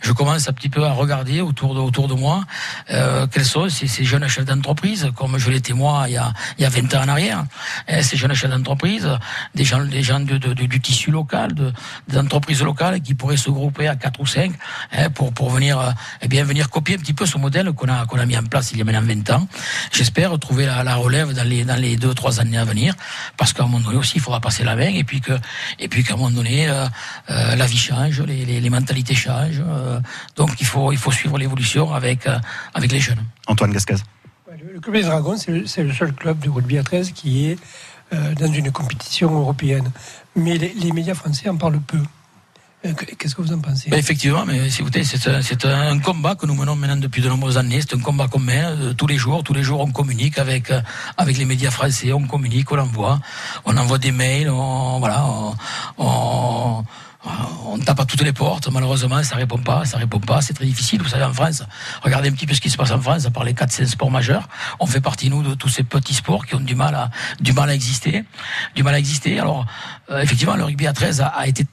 Je commence un petit peu à regarder autour de, autour de moi euh, quels sont ces, jeunes chefs d'entreprise, comme je l'étais moi il y a, il y a 20 ans en arrière. Eh, ces jeunes chefs d'entreprise, des gens, des gens de, du tissu local, de, des entreprises locales qui pourraient se grouper à quatre ou cinq eh, pour, pour venir, euh, eh bien, venir copier un petit peu ce modèle qu'on a, qu'on a mis en place il y a maintenant 20 ans. J'espère trouver la, la relève dans les, dans les deux, trois années à venir, parce qu'à un moment donné aussi, il faudra passer la main, et puis que, et puis qu'à un moment donné, euh, euh, la vie change, les, les, les mentalités changent, euh, donc il faut, il faut suivre l'évolution avec, euh, avec les jeunes. Antoine Gasquez. Le Club des Dragons, c'est le, c'est le seul club de rugby à 13 qui est euh, dans une compétition européenne. Mais les, les médias français en parlent peu. Euh, que- Qu'est-ce que vous en pensez Ben, effectivement, mais si vous c'est un, combat que nous menons maintenant depuis de nombreuses années. C'est un combat qu'on mène euh, tous les jours. Tous les jours, on communique avec euh, avec les médias français. On communique, on envoie, on envoie des mails. On, voilà, on, on, on tape à toutes les portes. Malheureusement, ça répond pas, ça répond pas. C'est très difficile. Vous savez, en France, regardez un petit peu ce qui se passe en France. À part les 4-5 sports majeurs, on fait partie nous de tous ces petits sports qui ont du mal à du mal à exister, du mal à exister. Alors, euh, effectivement, le rugby à 13 a, a été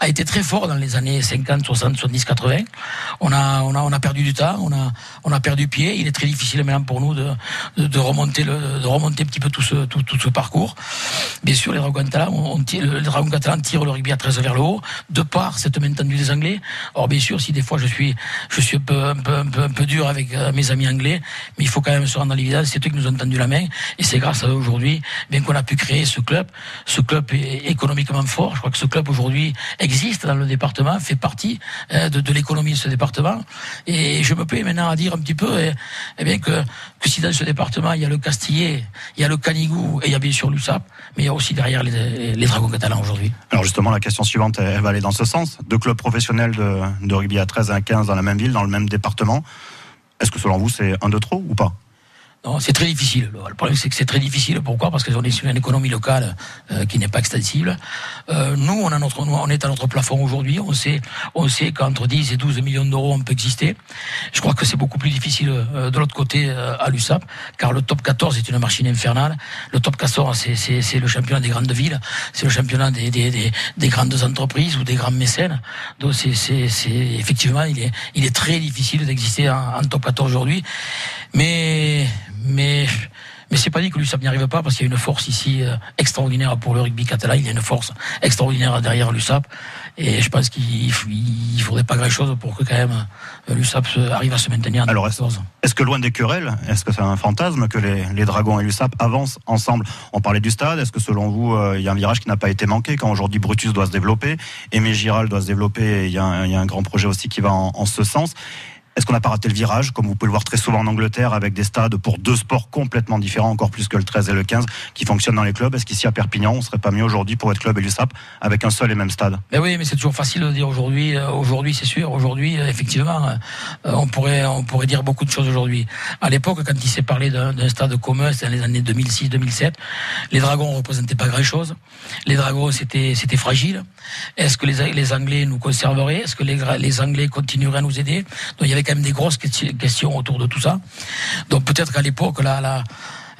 a été très fort dans les années 50, 60, 70, 80. On a, on a, on a perdu du temps, on a, on a perdu pied. Il est très difficile maintenant pour nous de, de, remonter le, remonter un petit peu tout ce, tout, tout ce parcours. Bien sûr, les dragons catalans, catalans tirent le rugby à 13 vers le haut, de par cette main tendue des Anglais. Or, bien sûr, si des fois je suis, je suis un peu, un peu, un peu, dur avec euh, mes amis anglais, mais il faut quand même se rendre dans l'évidence, c'est eux qui nous ont tendu la main, et c'est grâce à eux aujourd'hui, bien qu'on a pu créer ce club. Ce club est économiquement fort. Je crois que ce club aujourd'hui existe dans le département, fait partie euh, de, l'économie de ce département. Et je me plais maintenant à dire un petit peu, eh, eh bien que, que si dans ce département il y a le Castillet, il y a le Canigou et il y a bien sûr l'USAP, mais il y a aussi derrière les, Dragons catalans aujourd'hui. Alors justement, la question suivante, elle va aller dans ce sens. Deux clubs professionnels de, de rugby à 13 et à 15 dans la même ville, dans le même département. Est-ce que selon vous, c'est un de trop ou pas? C'est très difficile. Le problème, c'est que c'est très difficile. Pourquoi? Parce qu'on est sur une économie locale euh, qui n'est pas extensible. Euh, nous, on, a notre, on est à notre plafond aujourd'hui. On sait, on sait qu'entre 10 et 12 millions d'euros, on peut exister. Je crois que c'est beaucoup plus difficile euh, de l'autre côté euh, à l'USAP, car le top 14 est une machine infernale. Le top 14, c'est- le championnat des grandes villes, c'est le championnat des, des, des, des grandes entreprises ou des grands mécènes. Donc, c'est- effectivement, il est, il est très difficile d'exister en, en top 14 aujourd'hui. Mais, mais, mais c'est pas dit que l'USAP n'y arrive pas parce qu'il y a une force ici euh, extraordinaire pour le rugby catalan. Il y a une force extraordinaire derrière l'USAP. Et je pense qu'il il faudrait pas grand chose pour que quand même euh, l'USAP arrive à se maintenir en Alors, est-ce 14. est-ce que loin des querelles, est-ce que c'est un fantasme que les, les Dragons et l'USAP avancent ensemble? On parlait du stade, est-ce que selon vous, euh, il y a un virage qui n'a pas été manqué quand aujourd'hui Brutus doit se développer, Aimé Giral doit se développer, et il y, a un, il y a un grand projet aussi qui va en, en ce sens? Est-ce qu'on n'a pas raté le virage, comme vous pouvez le voir très souvent en Angleterre, avec des stades pour deux sports complètement différents, encore plus que le 13 et le 15, qui fonctionnent dans les clubs? Est-ce qu'ici à Perpignan, on serait pas mieux aujourd'hui pour être club et l'USAP avec un seul et même stade? Mais oui, mais c'est toujours facile de dire aujourd'hui. euh, Aujourd'hui, c'est sûr. Aujourd'hui, euh, effectivement, euh, on pourrait, on pourrait dire beaucoup de choses aujourd'hui. À l'époque, quand il s'est parlé d'un stade commun, c'était dans les années 2006-2007, les Dragons représentaient pas grand-chose. Les Dragons, c'était, fragile. Est-ce que les, les Anglais nous conserveraient? Est-ce que les, les Anglais continueraient à nous aider? Donc il y avait même des grosses questi- questions autour de tout ça. Donc peut-être qu'à l'époque, là, là.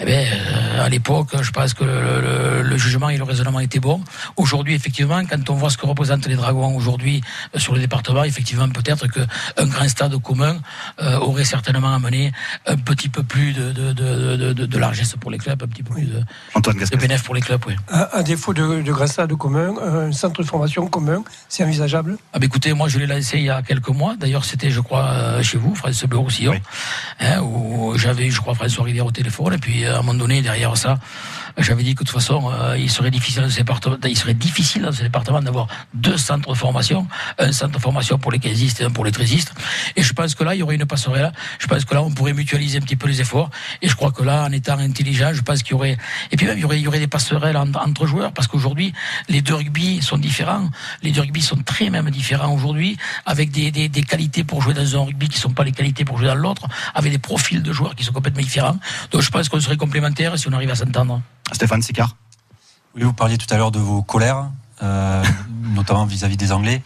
Eh bien, euh, à l'époque, je pense que le, le- le jugement et le raisonnement étaient bons. Aujourd'hui, effectivement, quand on voit ce que représentent les Dragons aujourd'hui euh, sur le département, effectivement, peut-être qu'un grand stade commun euh, aurait certainement amené un petit peu plus de, de, de, de, de- de largesse pour les clubs, un petit peu plus de, Antoine de bénéfice pour les clubs. Oui. À, à défaut de, de grand stade commun, un centre de formation commun, c'est envisageable? Ah bah écoutez, moi je l'ai lancé il y a quelques mois. D'ailleurs, c'était, je crois, chez vous, France Bleu Roussillon, hein, où j'avais eu, je crois, François Rivière au téléphone. Et puis, à un moment donné, derrière ça, j'avais dit que de toute façon, euh, il serait difficile dans ce département, il serait difficile dans ce département d'avoir deux centres de formation, un centre de formation pour les quinzistes et un pour les trésistes. Et je pense que là, il y aurait une passerelle. Je pense que là, on pourrait mutualiser un petit peu les efforts. Et je crois que là, en étant intelligent, je pense qu'il y aurait, et puis même, il y aurait, il y aurait des passerelles entre, entre joueurs, parce qu'aujourd'hui, les deux rugby sont différents. Les deux rugby sont très même différents aujourd'hui, avec des, des, des qualités pour jouer dans un rugby qui sont pas les qualités pour jouer dans l'autre, avec des profils de joueurs qui sont complètement différents. Donc je pense qu'on serait complémentaires si on arrive à s'entendre. Stéphane Sicard Oui, vous parliez tout à l'heure de vos colères, euh, *laughs* notamment vis-à-vis des Anglais.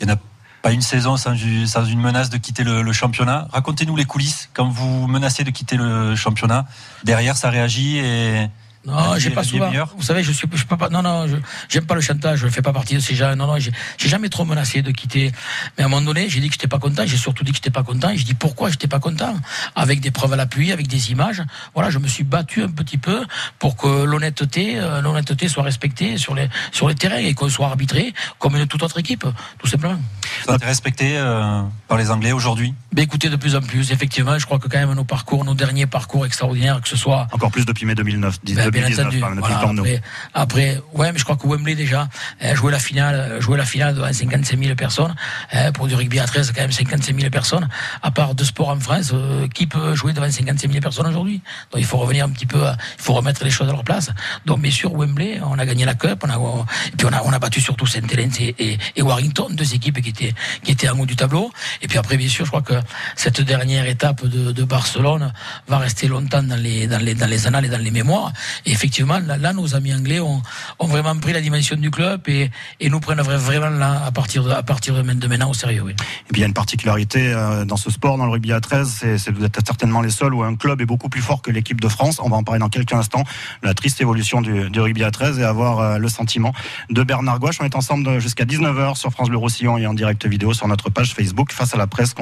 Il n'y en a pas une saison sans, une menace de quitter le, le championnat. Racontez-nous les coulisses. Quand vous menacez de quitter le championnat, derrière, ça réagit et. Non, j'ai pas souvent. Vous savez, je suis, je peux pas. Non, non, j'aime pas le chantage. Je fais pas partie de ces gens. Non, non, j'ai j'ai jamais trop menacé de quitter. Mais à un moment donné, j'ai dit que j'étais pas content. J'ai surtout dit que j'étais pas content. Et je dis pourquoi j'étais pas content, avec des preuves à l'appui, avec des images. Voilà, je me suis battu un petit peu pour que l'honnêteté, euh, l'honnêteté soit respectée sur les sur les terrains et qu'on soit arbitré comme une toute autre équipe, tout simplement. Vous êtes respecté euh, par les Anglais aujourd'hui? Ben écoutez, de plus en plus, effectivement, je crois que quand même nos parcours, nos derniers parcours extraordinaires, que ce soit Encore plus depuis mai 2009, Ben, bien 2019, entendu. Voilà, après, après, ouais, mais je crois que Wembley déjà euh, jouer la finale, euh, jouer la finale devant 55 000 personnes euh, pour du rugby à 13, quand même 55 000 personnes. À part deux sports en France, euh, qui peut jouer devant 55 000 personnes aujourd'hui? Donc il faut revenir un petit peu, à- il faut remettre les choses à leur place. Donc bien sûr Wembley, on a gagné la Cup, on a, on- et puis on a, on a battu surtout Saint Helens et, et, et Warrington, deux équipes qui étaient qui étaient en haut du tableau. Et puis après bien sûr, je crois que cette dernière étape de, de Barcelone va rester longtemps dans les dans les dans les annales et dans les mémoires. Et effectivement, là, là, nos amis anglais ont, ont vraiment pris la dimension du club et, et nous prennent vra- vraiment là à partir de à partir de maintenant au sérieux. Oui. Et puis il y a une particularité euh, dans ce sport, dans le rugby à 13, c'est, c'est vous êtes certainement les seuls où un club est beaucoup plus fort que l'équipe de France. On va en parler dans quelques instants. La triste évolution du, du rugby à 13 et avoir euh, le sentiment de Bernard Gouache. On est ensemble jusqu'à 19h sur France Bleu Roussillon et en direct vidéo sur notre page Facebook face à la presse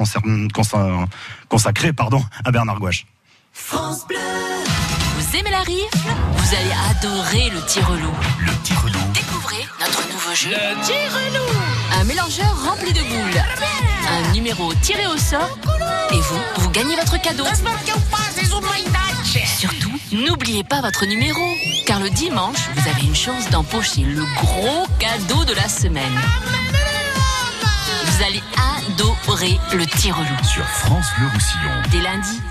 consacrée pardon, à Bernard Gouache. France Bleu. Vous aimez la rire? Vous allez adorer le tirelou. Le tirelou. Découvrez notre nouveau jeu. Le. Un mélangeur rempli de boules. Un numéro tiré au sort. Et vous, vous gagnez votre cadeau. Surtout, n'oubliez pas votre numéro. Car le dimanche, vous avez une chance d'empocher le gros cadeau de la semaine. Adorer le tirelou. Sur France Bleu Roussillon. Dès lundi,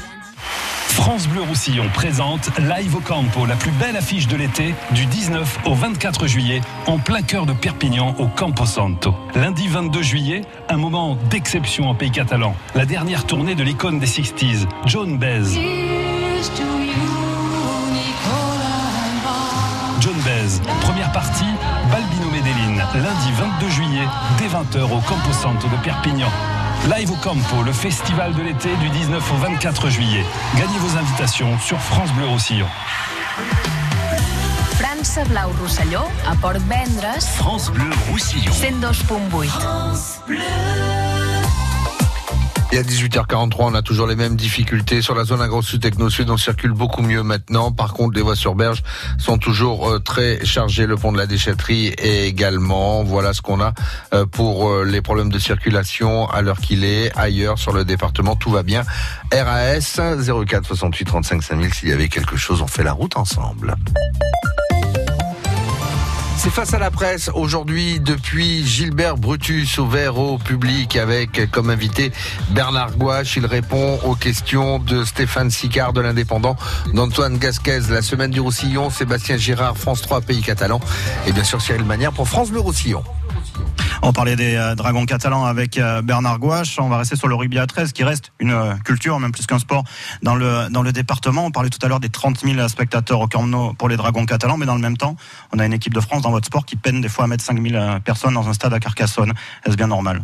France Bleu Roussillon présente Live au Campo, la plus belle affiche de l'été, du 19 au 24 juillet, en plein cœur de Perpignan, au Campo Santo. Lundi 22 juillet, un moment d'exception en pays catalan. La dernière tournée de l'icône des 60s, John Baez. John Bez, première partie, Balbino Medellin, lundi 22 juillet, dès 20h au Campo Santo de Perpignan. Live au Campo, le festival de l'été du 19 au 24 juillet. Gagnez vos invitations sur France Bleu Roussillon. França Blau Rosselló, a Port Vendres, France Bleu Roussillon. 102.8. Et à 18h43, on a toujours les mêmes difficultés. Sur la zone agro-sud techno-sud, on circule beaucoup mieux maintenant. Par contre, les voies sur berge sont toujours euh, très chargées. Le pont de la déchetterie également. Voilà ce qu'on a euh, pour euh, les problèmes de circulation à l'heure qu'il est. Ailleurs, sur le département, tout va bien. RAS 04 68 35 5000. S'il y avait quelque chose, on fait la route ensemble. C'est face à la presse aujourd'hui depuis Gilbert Brutus ouvert au public avec comme invité Bernard Gouache. Il répond aux questions de Stéphane Sicard de l'Indépendant, d'Antoine Gasquez, la semaine du Roussillon, Sébastien Girard, France 3 Pays Catalan et bien sûr Cyril Manière pour France Bleu Roussillon. On parlait des euh, Dragons catalans avec euh, Bernard Gouache. On va rester sur le rugby à 13 qui reste une euh, culture, même plus qu'un sport, dans le, dans le département. On parlait tout à l'heure des 30 000 spectateurs au Camp Nou pour les Dragons catalans, mais dans le même temps, on a une équipe de France dans votre sport qui peine des fois à mettre 5 000 personnes dans un stade à Carcassonne. Est-ce bien normal?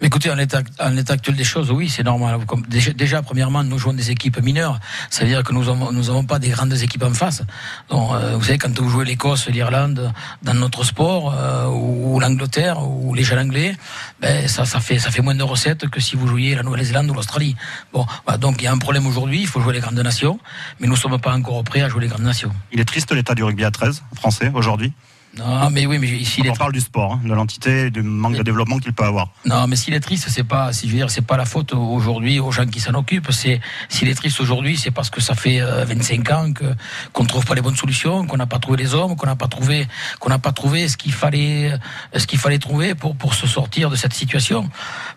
Écoutez, en l'état, actuel des choses, oui, c'est normal. Déjà, premièrement, nous jouons des équipes mineures. Ça veut dire que nous n'avons pas des grandes équipes en face. Donc, euh, vous savez, quand vous jouez l'Écosse, l'Irlande, dans notre sport, euh, ou l'Angleterre, ou les jeunes anglais, ben, ça, fait, moins de recettes que si vous jouiez la Nouvelle-Zélande ou l'Australie. Bon, voilà, donc il y a un problème aujourd'hui, il faut jouer les grandes nations, mais nous ne sommes pas encore prêts à jouer les grandes nations. Il est triste l'état du rugby à 13 français aujourd'hui? Non, mais oui, mais On parle du sport, hein, de l'entité, du manque de développement qu'il peut avoir. Non, mais s'il est triste, c'est pas, si je veux dire, c'est pas la faute aujourd'hui aux gens qui s'en occupent. C'est s'il est triste aujourd'hui, c'est parce que ça fait euh, 25 ans que qu'on ne trouve pas les bonnes solutions, qu'on n'a pas trouvé les hommes, qu'on n'a pas trouvé, qu'on n'a pas trouvé ce qu'il fallait, euh, ce qu'il fallait trouver pour pour se sortir de cette situation.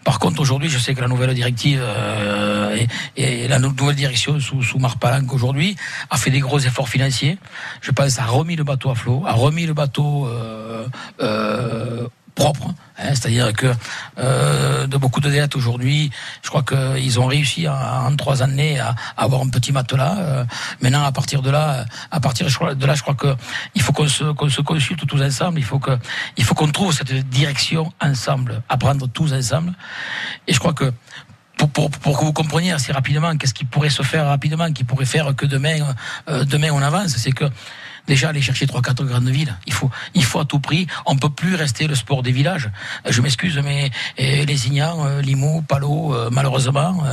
Par contre, aujourd'hui, je sais que la nouvelle directive euh, et, et la nou- nouvelle direction sous sous Marc Palanque aujourd'hui a fait des gros efforts financiers. Je pense a remis le bateau à flot, a remis le bateau euh, euh, propre. hein, C'est-à-dire que euh, de beaucoup de dettes aujourd'hui, je crois qu'ils ont réussi en, en trois années à, à avoir un petit matelas. Maintenant, à partir de là, à partir de là, je crois que il faut qu'on se, qu'on se consulte tous ensemble. Il faut que, faut qu'on trouve cette direction ensemble, apprendre tous ensemble. Et je crois que pour, pour, que vous compreniez assez rapidement qu'est-ce qui pourrait se faire rapidement, qui pourrait faire que demain, demain on avance, c'est que déjà aller chercher trois quatre grandes villes. Il faut, il faut à tout prix. On peut plus rester le sport des villages. Euh, Je m'excuse, mais euh, les Ignans, euh, Limoux, Palot, euh, malheureusement,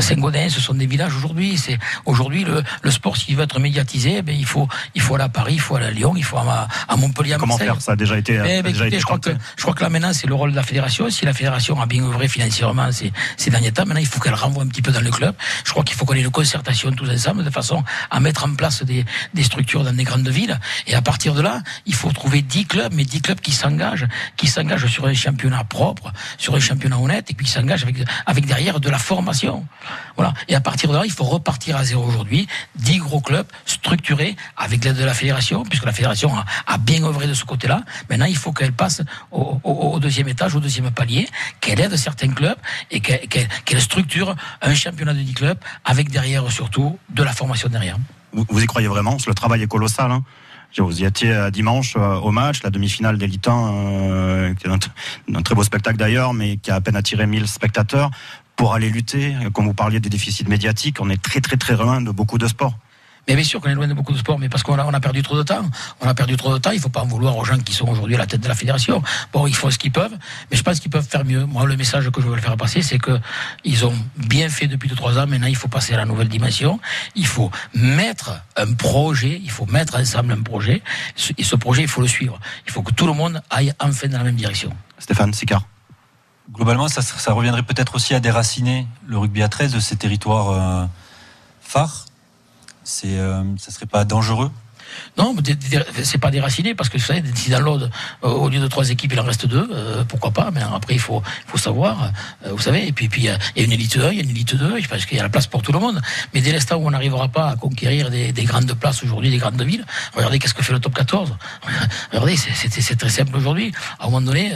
Saint-Gaudens, ce sont des villages aujourd'hui. C'est aujourd'hui le, le sport s'il veut être médiatisé, eh ben il faut, il faut aller à Paris, il faut aller à Lyon, il faut à, à Montpellier. à Comment faire? Ça a déjà été, Eh ben, déjà écoutez, été je crois que je crois que là maintenant c'est le rôle de la fédération. Si la fédération a bien œuvré financièrement ces, ces derniers temps, maintenant il faut qu'elle renvoie un petit peu dans le club. Je crois qu'il faut qu'on ait une concertation tous ensemble de façon à mettre en place des, des structures dans des grandes villes. Et à partir de là, il faut trouver 10 clubs, mais 10 clubs qui s'engagent, qui s'engagent sur un championnat propre, sur un championnat honnête, et puis qui s'engagent avec, avec derrière de la formation. Voilà. Et à partir de là, il faut repartir à zéro aujourd'hui. 10 gros clubs structurés avec l'aide de la fédération, puisque la fédération a, bien œuvré de ce côté-là. Maintenant, il faut qu'elle passe au, deuxième étage, au deuxième palier, qu'elle aide certains clubs et qu'elle structure un championnat de 10 clubs avec derrière surtout de la formation derrière. Vous, vous y croyez vraiment? Le travail est colossal. Hein vous y étiez euh, dimanche euh, au match, la demi-finale des Litins, euh, qui est un, un très beau spectacle d'ailleurs, mais qui a à peine attiré 1000 spectateurs. Pour aller lutter, comme vous parliez des déficits médiatiques, on est très très très loin de beaucoup de sports. Mais bien sûr qu'on est loin de beaucoup de sports, mais parce qu'on a, on a perdu trop de temps. On a perdu trop de temps, il faut pas en vouloir aux gens qui sont aujourd'hui à la tête de la fédération. Bon, ils font ce qu'ils peuvent, mais je pense qu'ils peuvent faire mieux. Moi, le message que je veux le faire passer, c'est que ils ont bien fait depuis deux, trois ans. Maintenant, il faut passer à la nouvelle dimension. Il faut mettre un projet, il faut mettre ensemble un projet. Et ce projet, il faut le suivre. Il faut que tout le monde aille enfin dans la même direction. Stéphane Sicard. Globalement, ça, ça reviendrait peut-être aussi à déraciner le rugby à 13 de ces territoires euh, phares. C'est, euh, ça serait pas dangereux Non, c'est pas déraciné parce que vous savez, si dans l'Aude, euh, au lieu de trois équipes, il en reste deux, euh, pourquoi pas Mais après, il faut, savoir, euh, vous savez. Et puis, puis il y a une élite 1, il y a une élite 2, je qu'il y a la place pour tout le monde. Mais dès l'instant où on n'arrivera pas à conquérir des, des grandes places aujourd'hui, des grandes villes, regardez qu'est-ce que fait le top 14. *laughs* Regardez, c'est très simple aujourd'hui. À un moment donné,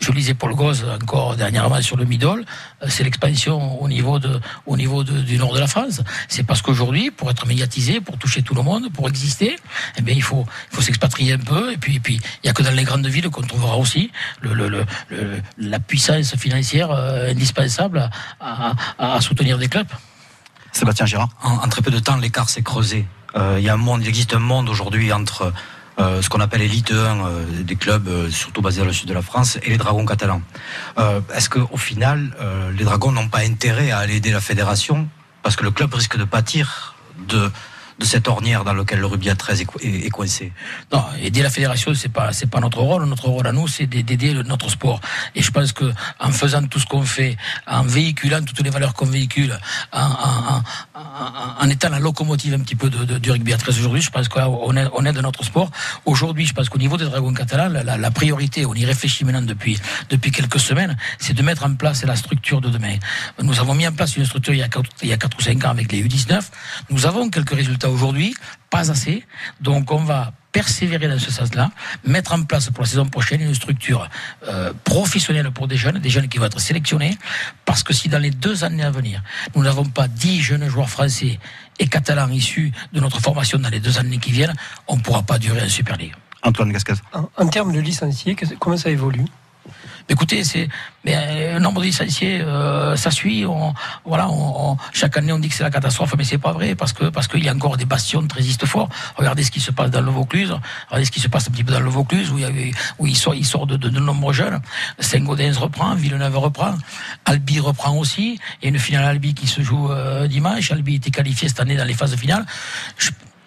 je lisais Paul Gauze encore dernièrement sur le middle, c'est l'expansion au niveau du nord de la France. C'est parce qu'aujourd'hui, pour être médiatisé, pour toucher tout le monde, pour exister, eh bien, il faut, il faut s'expatrier un peu. Et puis, puis, il n'y a que dans les grandes villes qu'on trouvera aussi le, le, le, la puissance financière euh, indispensable à, à, soutenir des clubs. Sébastien Girard. En, très peu de temps, l'écart s'est creusé. Euh, il y a un monde, il existe un monde aujourd'hui entre euh, ce qu'on appelle l'élite 1 des clubs, surtout basés dans le sud de la France, et les dragons catalans. Est-ce qu'au final, les dragons n'ont pas intérêt à aller aider la fédération Parce que le club risque de pâtir de de cette ornière dans laquelle le rugby à 13 est, coincé Non, aider la fédération, c'est pas c'est pas notre rôle. Notre rôle à nous, c'est d'aider notre sport. Et je pense que en faisant tout ce qu'on fait, en véhiculant toutes les valeurs qu'on véhicule, en, étant la locomotive un petit peu de, du rugby à 13 aujourd'hui, je pense qu'on aide, on aide notre sport. Aujourd'hui, je pense qu'au niveau des Dragons catalans, la, priorité, on y réfléchit maintenant depuis depuis quelques semaines, c'est de mettre en place la structure de demain. Nous avons mis en place une structure il y a 4, il y a 4 ou 5 ans avec les U19. Nous avons quelques résultats aujourd'hui, pas assez. Donc on va persévérer dans ce sens-là, mettre en place pour la saison prochaine une structure euh, professionnelle pour des jeunes, des jeunes qui vont être sélectionnés, parce que si dans les deux années à venir, nous n'avons pas dix jeunes joueurs français et catalans issus de notre formation dans les deux années qui viennent, on ne pourra pas durer en Super League. Antoine Gascaz. en termes de licenciés, comment ça évolue? Écoutez, c'est mais euh, nombre de licenciés, euh, ça suit. On, voilà, on, chaque année on dit que c'est la catastrophe, mais c'est pas vrai parce que parce qu'il y a encore des bastions très résistent fort. Regardez ce qui se passe dans le Vaucluse, regardez ce qui se passe un petit peu dans le Vaucluse où il y avait, où il sort, il sort de, de, de nombreux jeunes. Saint-Gaudens reprend, Villeneuve reprend, Albi reprend aussi. Il y a une finale Albi qui se joue euh, dimanche. Albi était qualifié cette année dans les phases finales.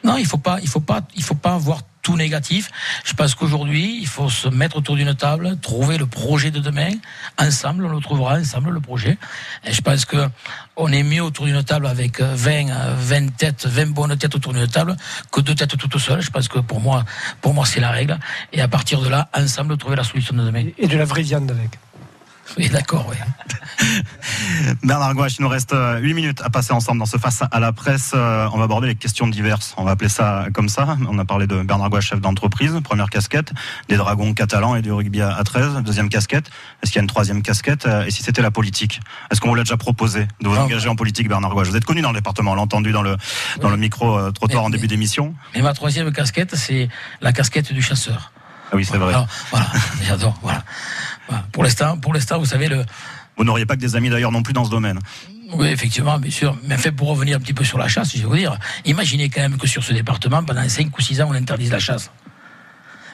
non, il faut pas, il faut pas, il faut pas voir tout négatif. Je pense qu'aujourd'hui, il faut se mettre autour d'une table, trouver le projet de demain. Ensemble, on le trouvera ensemble, le projet. Et je pense que on est mieux autour d'une table avec 20, 20 têtes, 20 bonnes têtes autour d'une table que deux têtes toutes seules. Je pense que pour moi, pour moi, c'est la règle. Et à partir de là, ensemble, trouver la solution de demain. Et de la vraie viande avec. *laughs* Oui, d'accord, oui. *laughs* Bernard Gouache, il nous reste 8 euh, minutes à passer ensemble dans ce face à la presse. Euh, on va aborder les questions diverses. On va appeler ça comme ça. On a parlé de Bernard Gouache, chef d'entreprise, première casquette, des dragons catalans et du rugby à 13, deuxième casquette. Est-ce qu'il y a une troisième casquette euh, Et si c'était la politique? Est-ce qu'on vous l'a déjà proposé de vous engager en politique, Bernard Gouache? Vous êtes connu dans le département, on l'a entendu dans le, dans le micro-trottoir en début d'émission. Mais ma troisième casquette, c'est la casquette du chasseur. Ah oui, c'est vrai. voilà, j'adore. Voilà. Pour l'instant, pour l'instant, vous savez le. Vous n'auriez pas que des amis d'ailleurs non plus dans ce domaine. Oui, effectivement, bien sûr. Mais fait, pour revenir un petit peu sur la chasse, je vais vous dire, imaginez quand même que sur ce département, pendant 5 ou 6 ans, on interdise la chasse.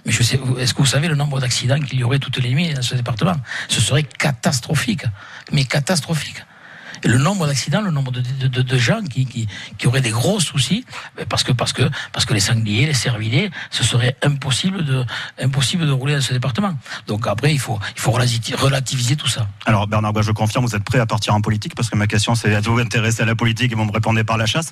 Mais je sais, est-ce que vous savez le nombre d'accidents qu'il y aurait toutes les nuits dans ce département? Ce serait catastrophique. Mais catastrophique le nombre d'accidents, le nombre de, de, de gens qui, qui, qui, auraient des gros soucis, ben, parce que, parce que, parce que les sangliers, les cervidés, ce serait impossible de, impossible de rouler dans ce département. Donc après, il faut, il faut relativiser tout ça. Alors Bernard je confirme, vous êtes prêt à partir en politique, parce que ma question c'est êtes-vous intéressé à la politique et vous me répondez par la chasse?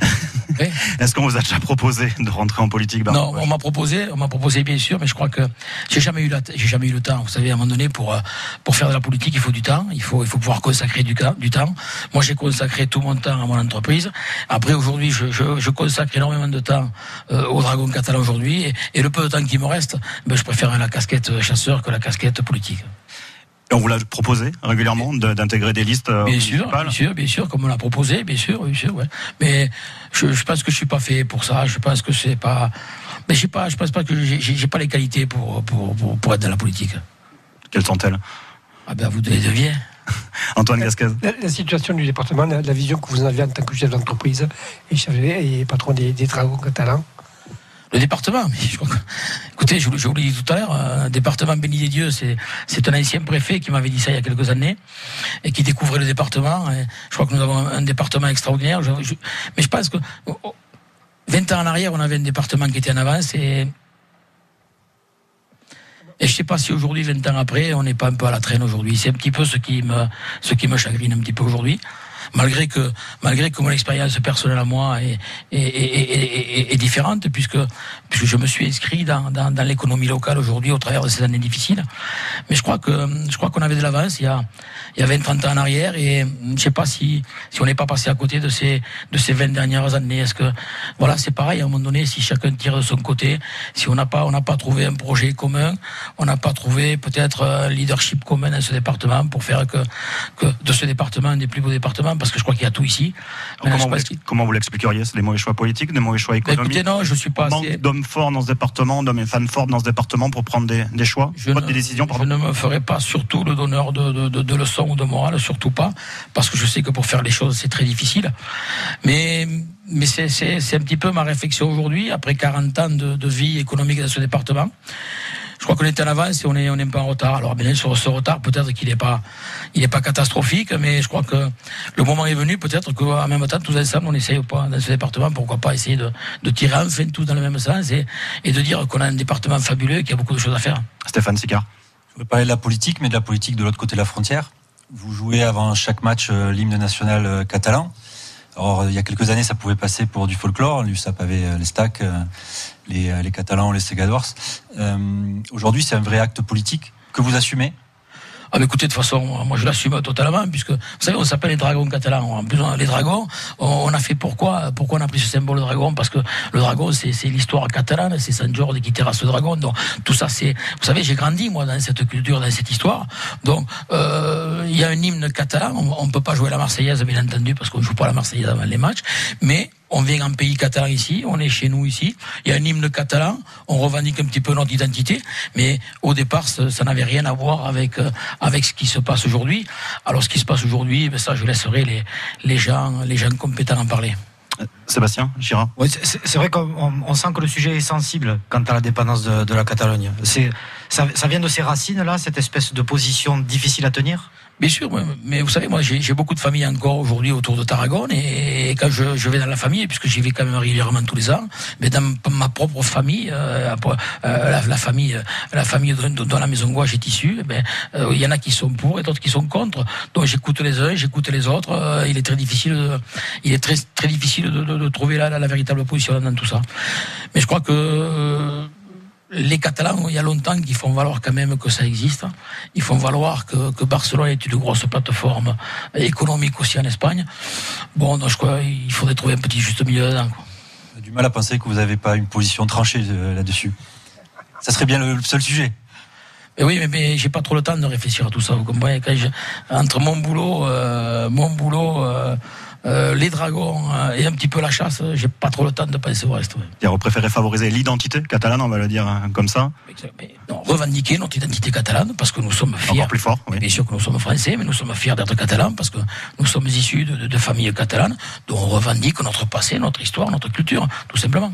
*laughs* Est-ce qu'on vous a déjà proposé de rentrer en politique Bernard Non, on m'a proposé, on m'a proposé bien sûr, mais je crois que j'ai jamais eu la, j'ai jamais eu le temps. Vous savez, à un moment donné, pour euh, pour faire de la politique, il faut du temps, il faut il faut pouvoir consacrer du, du temps. Moi, j'ai consacré tout mon temps à mon entreprise. Après, aujourd'hui, je, je, je, consacre énormément de temps euh, au Dragon catalan aujourd'hui. Et, le peu de temps qui me reste, ben, je préfère la casquette chasseur que la casquette politique. Et on vous l'a proposé régulièrement d'intégrer des listes euh, bien sûr, bien sûr, bien sûr, comme on l'a proposé, bien sûr, bien sûr, ouais. Mais je, je pense que je suis pas fait pour ça. Je pense que c'est pas. Mais je sais pas, je pense pas que j'ai pas les qualités pour, pour, pour, pour être dans la politique. Quelles sont-elles? Ah ben vous les deviez. Antoine Gasquez. La, situation du département, la, vision que vous en avez en tant que chef d'entreprise et, et patron des, des travaux catalans le département, mais je crois que, écoutez, je, je vous l'ai dit tout à l'heure, un département béni des dieux, c'est, un ancien préfet qui m'avait dit ça il y a quelques années et qui découvrait le département. Et je crois que nous avons un département extraordinaire. mais je pense que 20 ans en arrière, on avait un département qui était en avance et et je sais pas si aujourd'hui, 20 ans après, on n'est pas un peu à la traîne aujourd'hui. C'est un petit peu ce qui me, ce qui me chagrine un petit peu aujourd'hui. Malgré que malgré que mon expérience personnelle à moi est, est, est, est différente, puisque puisque je me suis inscrit dans, dans, l'économie locale aujourd'hui au travers de ces années difficiles. Mais je crois que je crois qu'on avait de l'avance il y a il y a 20 30 ans en arrière et je sais pas si si on n'est pas passé à côté de ces de ces 20 dernières années. Est-ce que voilà, c'est pareil à un moment donné si chacun tire de son côté, si on n'a pas on n'a pas trouvé un projet commun, on n'a pas trouvé peut-être un leadership commun dans ce département pour faire que que de ce département un des plus beaux départements parce que je crois qu'il y a tout ici. comment, vous comment, vous l'expliqueriez? C'est des mauvais choix politiques, des mauvais choix bah, économiques? Écoutez, non, je suis pas assez... d'hommes forts dans ce département, d'hommes et fans forts dans ce département pour prendre des, des choix, je ne, des décisions. Je ne me ferai pas surtout le donneur de, de, de, de leçons ou de morale, surtout pas, parce que je sais que pour faire les choses c'est très difficile. Mais mais c'est un petit peu ma réflexion aujourd'hui, après 40 ans de, de vie économique dans ce département je crois qu'on est en avance et on est, on est un peu en retard. Alors bien sûr, ce retard, peut-être qu'il n'est pas, il est pas catastrophique, mais je crois que le moment est venu, peut-être qu'en même temps, tous ensemble, on essaye pas dans ce département, pourquoi pas essayer de, de tirer enfin tous dans le même sens et, et de dire qu'on a un département fabuleux et qu'il y a beaucoup de choses à faire. Stéphane Sicard. Je veux parler de la politique, mais de la politique de l'autre côté de la frontière. Vous jouez avant chaque match euh, l'hymne national euh, catalan. Alors, il y a quelques années, ça pouvait passer pour du folklore. L'USAP avait euh, les stacks, les, les Catalans, les Segadors. Aujourd'hui, c'est un vrai acte politique que vous assumez? Ah, mais écoutez, de toute façon, moi je l'assume totalement, puisque vous savez, on s'appelle les dragons catalans. En plus, les dragons, on a fait pourquoi Pourquoi on a pris ce symbole de dragon? Parce que le dragon, c'est l'histoire catalane, c'est San Jordi qui terrasse le dragon. Donc tout ça, c'est, vous savez, j'ai grandi moi dans cette culture, dans cette histoire. Donc euh, il y a un hymne catalan. On, ne peut pas jouer la Marseillaise, bien entendu, parce qu'on joue pas la Marseillaise avant les matchs, mais on vient en pays catalan ici, on est chez nous ici, il y a un hymne catalan, on revendique un petit peu notre identité, mais au départ, ça, n'avait rien à voir avec, euh, avec ce qui se passe aujourd'hui. Alors ce qui se passe aujourd'hui, ben ça je laisserai les, les, gens, les gens compétents en parler. Euh, Sébastien Girard Oui, c'est vrai qu'on sent que le sujet est sensible quant à la dépendance de, de la Catalogne. Ça, ça vient de ces racines-là, cette espèce de position difficile à tenir? Bien sûr, mais vous savez, moi j'ai beaucoup de familles encore aujourd'hui autour de Tarragone et, quand je, je, vais dans la famille, puisque j'y vais quand même régulièrement tous les ans, mais dans ma propre famille, euh, euh la, famille, la famille dont, la maison gouache est issue, eh ben euh, il y en a qui sont pour et d'autres qui sont contre. Donc j'écoute les uns, j'écoute les autres. Euh, il est très difficile, de, il est très très difficile de, de, de trouver la, la, la, véritable position dans tout ça. Mais je crois que les Catalans, il y a longtemps qu'ils font valoir quand même que ça existe. Ils font valoir que, que Barcelone est une grosse plateforme économique aussi en Espagne. Bon, donc je crois qu'il faudrait trouver un petit juste milieu dedans. J'ai du mal à penser que vous n'avez pas une position tranchée euh, là-dessus. Ça serait bien le seul sujet. Mais oui, mais, mais j'ai pas trop le temps de réfléchir à tout ça. Vous comprenez Entre mon boulot, euh, mon boulot. Euh, euh, les dragons euh, et un petit peu la chasse, j'ai pas trop le temps de penser au reste. Ouais. Vous préférez favoriser l'identité catalane, on va le dire hein, comme ça mais, non, Revendiquer notre identité catalane parce que nous sommes fiers. Encore plus fort. Oui. Bien sûr que nous sommes français, mais nous sommes fiers d'être catalans parce que nous sommes issus de, de, de familles catalanes, dont on revendique notre passé, notre histoire, notre culture, tout simplement.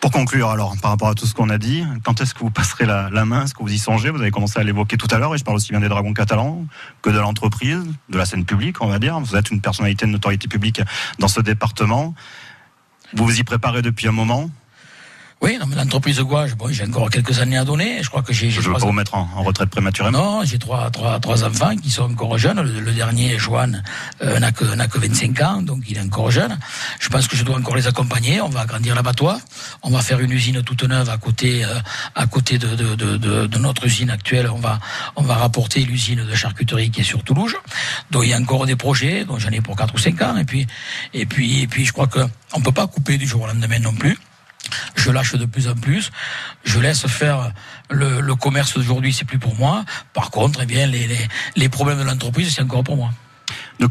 Pour conclure, alors, par rapport à tout ce qu'on a dit, quand est-ce que vous passerez la, main? Est-ce que vous y songez? Vous avez commencé à l'évoquer tout à l'heure, et je parle aussi bien des dragons catalans que de l'entreprise, de la scène publique, on va dire. Vous êtes une personnalité de notoriété publique dans ce département. Vous vous y préparez depuis un moment oui, l'entreprise Gouage, bon, j'ai encore quelques années à donner. Je crois que j'ai. Je ne veux pas vous mettre en, en, retraite prématurément. Non, j'ai trois, trois, trois enfants qui sont encore jeunes. Le, le dernier, Joanne, euh, n'a que, n'a que 25 ans, donc il est encore jeune. Je pense que je dois encore les accompagner. On va agrandir l'abattoir. On va faire une usine toute neuve à côté, euh, à côté de, de, de, de, de notre usine actuelle. On va, on va rapporter l'usine de charcuterie qui est sur Toulouse. Donc il y a encore des projets, donc j'en ai pour 4 ou 5 ans. Et puis, et puis, et puis, je crois que on peut pas couper du jour au lendemain non plus je lâche de plus en plus, je laisse faire le, commerce d'aujourd'hui, c'est plus pour moi. Par contre, eh bien, les problèmes de l'entreprise, c'est encore pour moi. De,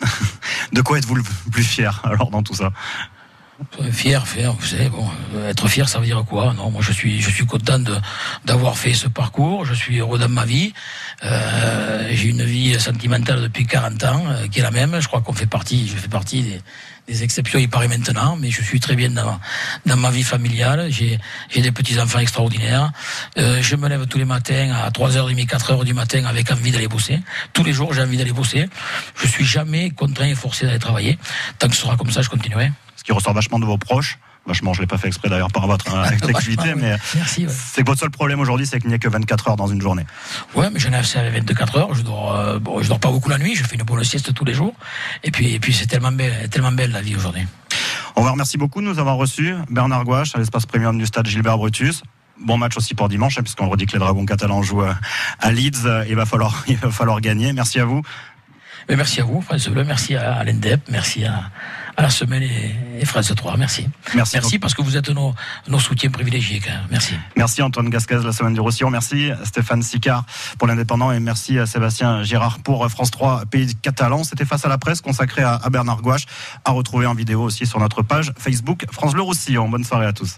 *laughs* de quoi êtes-vous le plus fier alors dans tout ça? Fier, fier, vous savez, bon, être fier, ça veut dire quoi? Non, moi je suis, je suis content d'avoir fait ce parcours. Je suis heureux dans ma vie. Euh, j'ai une vie sentimentale depuis 40 ans, euh, qui est la même. Je crois qu'on fait partie, je fais partie des, des exceptions, il paraît maintenant, mais je suis très bien dans, dans ma vie familiale. J'ai, des petits-enfants extraordinaires. Euh, je me lève tous les matins à 3h30, 4h du matin avec envie d'aller bosser. Tous les jours, j'ai envie d'aller bosser. Je suis jamais contraint et forcé d'aller travailler. Tant que ce sera comme ça, je continuerai. Ce qui ressort vachement de vos proches, vachement. Je l'ai pas fait exprès d'ailleurs par votre euh, *laughs* activité, mais *laughs* c'est que votre seul problème aujourd'hui, c'est qu'il n'y a que 24 heures dans une journée. Ouais, mais j'en ai assez avec 24 heures. Je dors, euh, bon, je dors pas beaucoup la nuit. Je fais une bonne sieste tous les jours. Et puis, et puis c'est tellement belle, tellement belle la vie aujourd'hui. On vous remercie beaucoup de nous avoir reçus. Bernard Gouache à l'espace premium du stade Gilbert Brutus bon match aussi pour dimanche, hein, puisqu'on redit que les Dragons catalans jouent euh, à Leeds. Il va falloir, *laughs* il va falloir gagner. Merci à vous. Merci à vous, France Bleu, merci à l'ENDEP, merci à, la semaine et, France 3. Merci. Merci. Merci parce que vous êtes nos, nos soutiens privilégiés. Merci. Merci Antoine Gasquez, la semaine du Roussillon. Merci Stéphane Sicard pour l'indépendant et merci à Sébastien Girard pour France 3 Pays Catalan. C'était face à la presse consacré à, Bernard Gouache, à retrouver en vidéo aussi sur notre page Facebook France Bleu Roussillon. Bonne soirée à tous.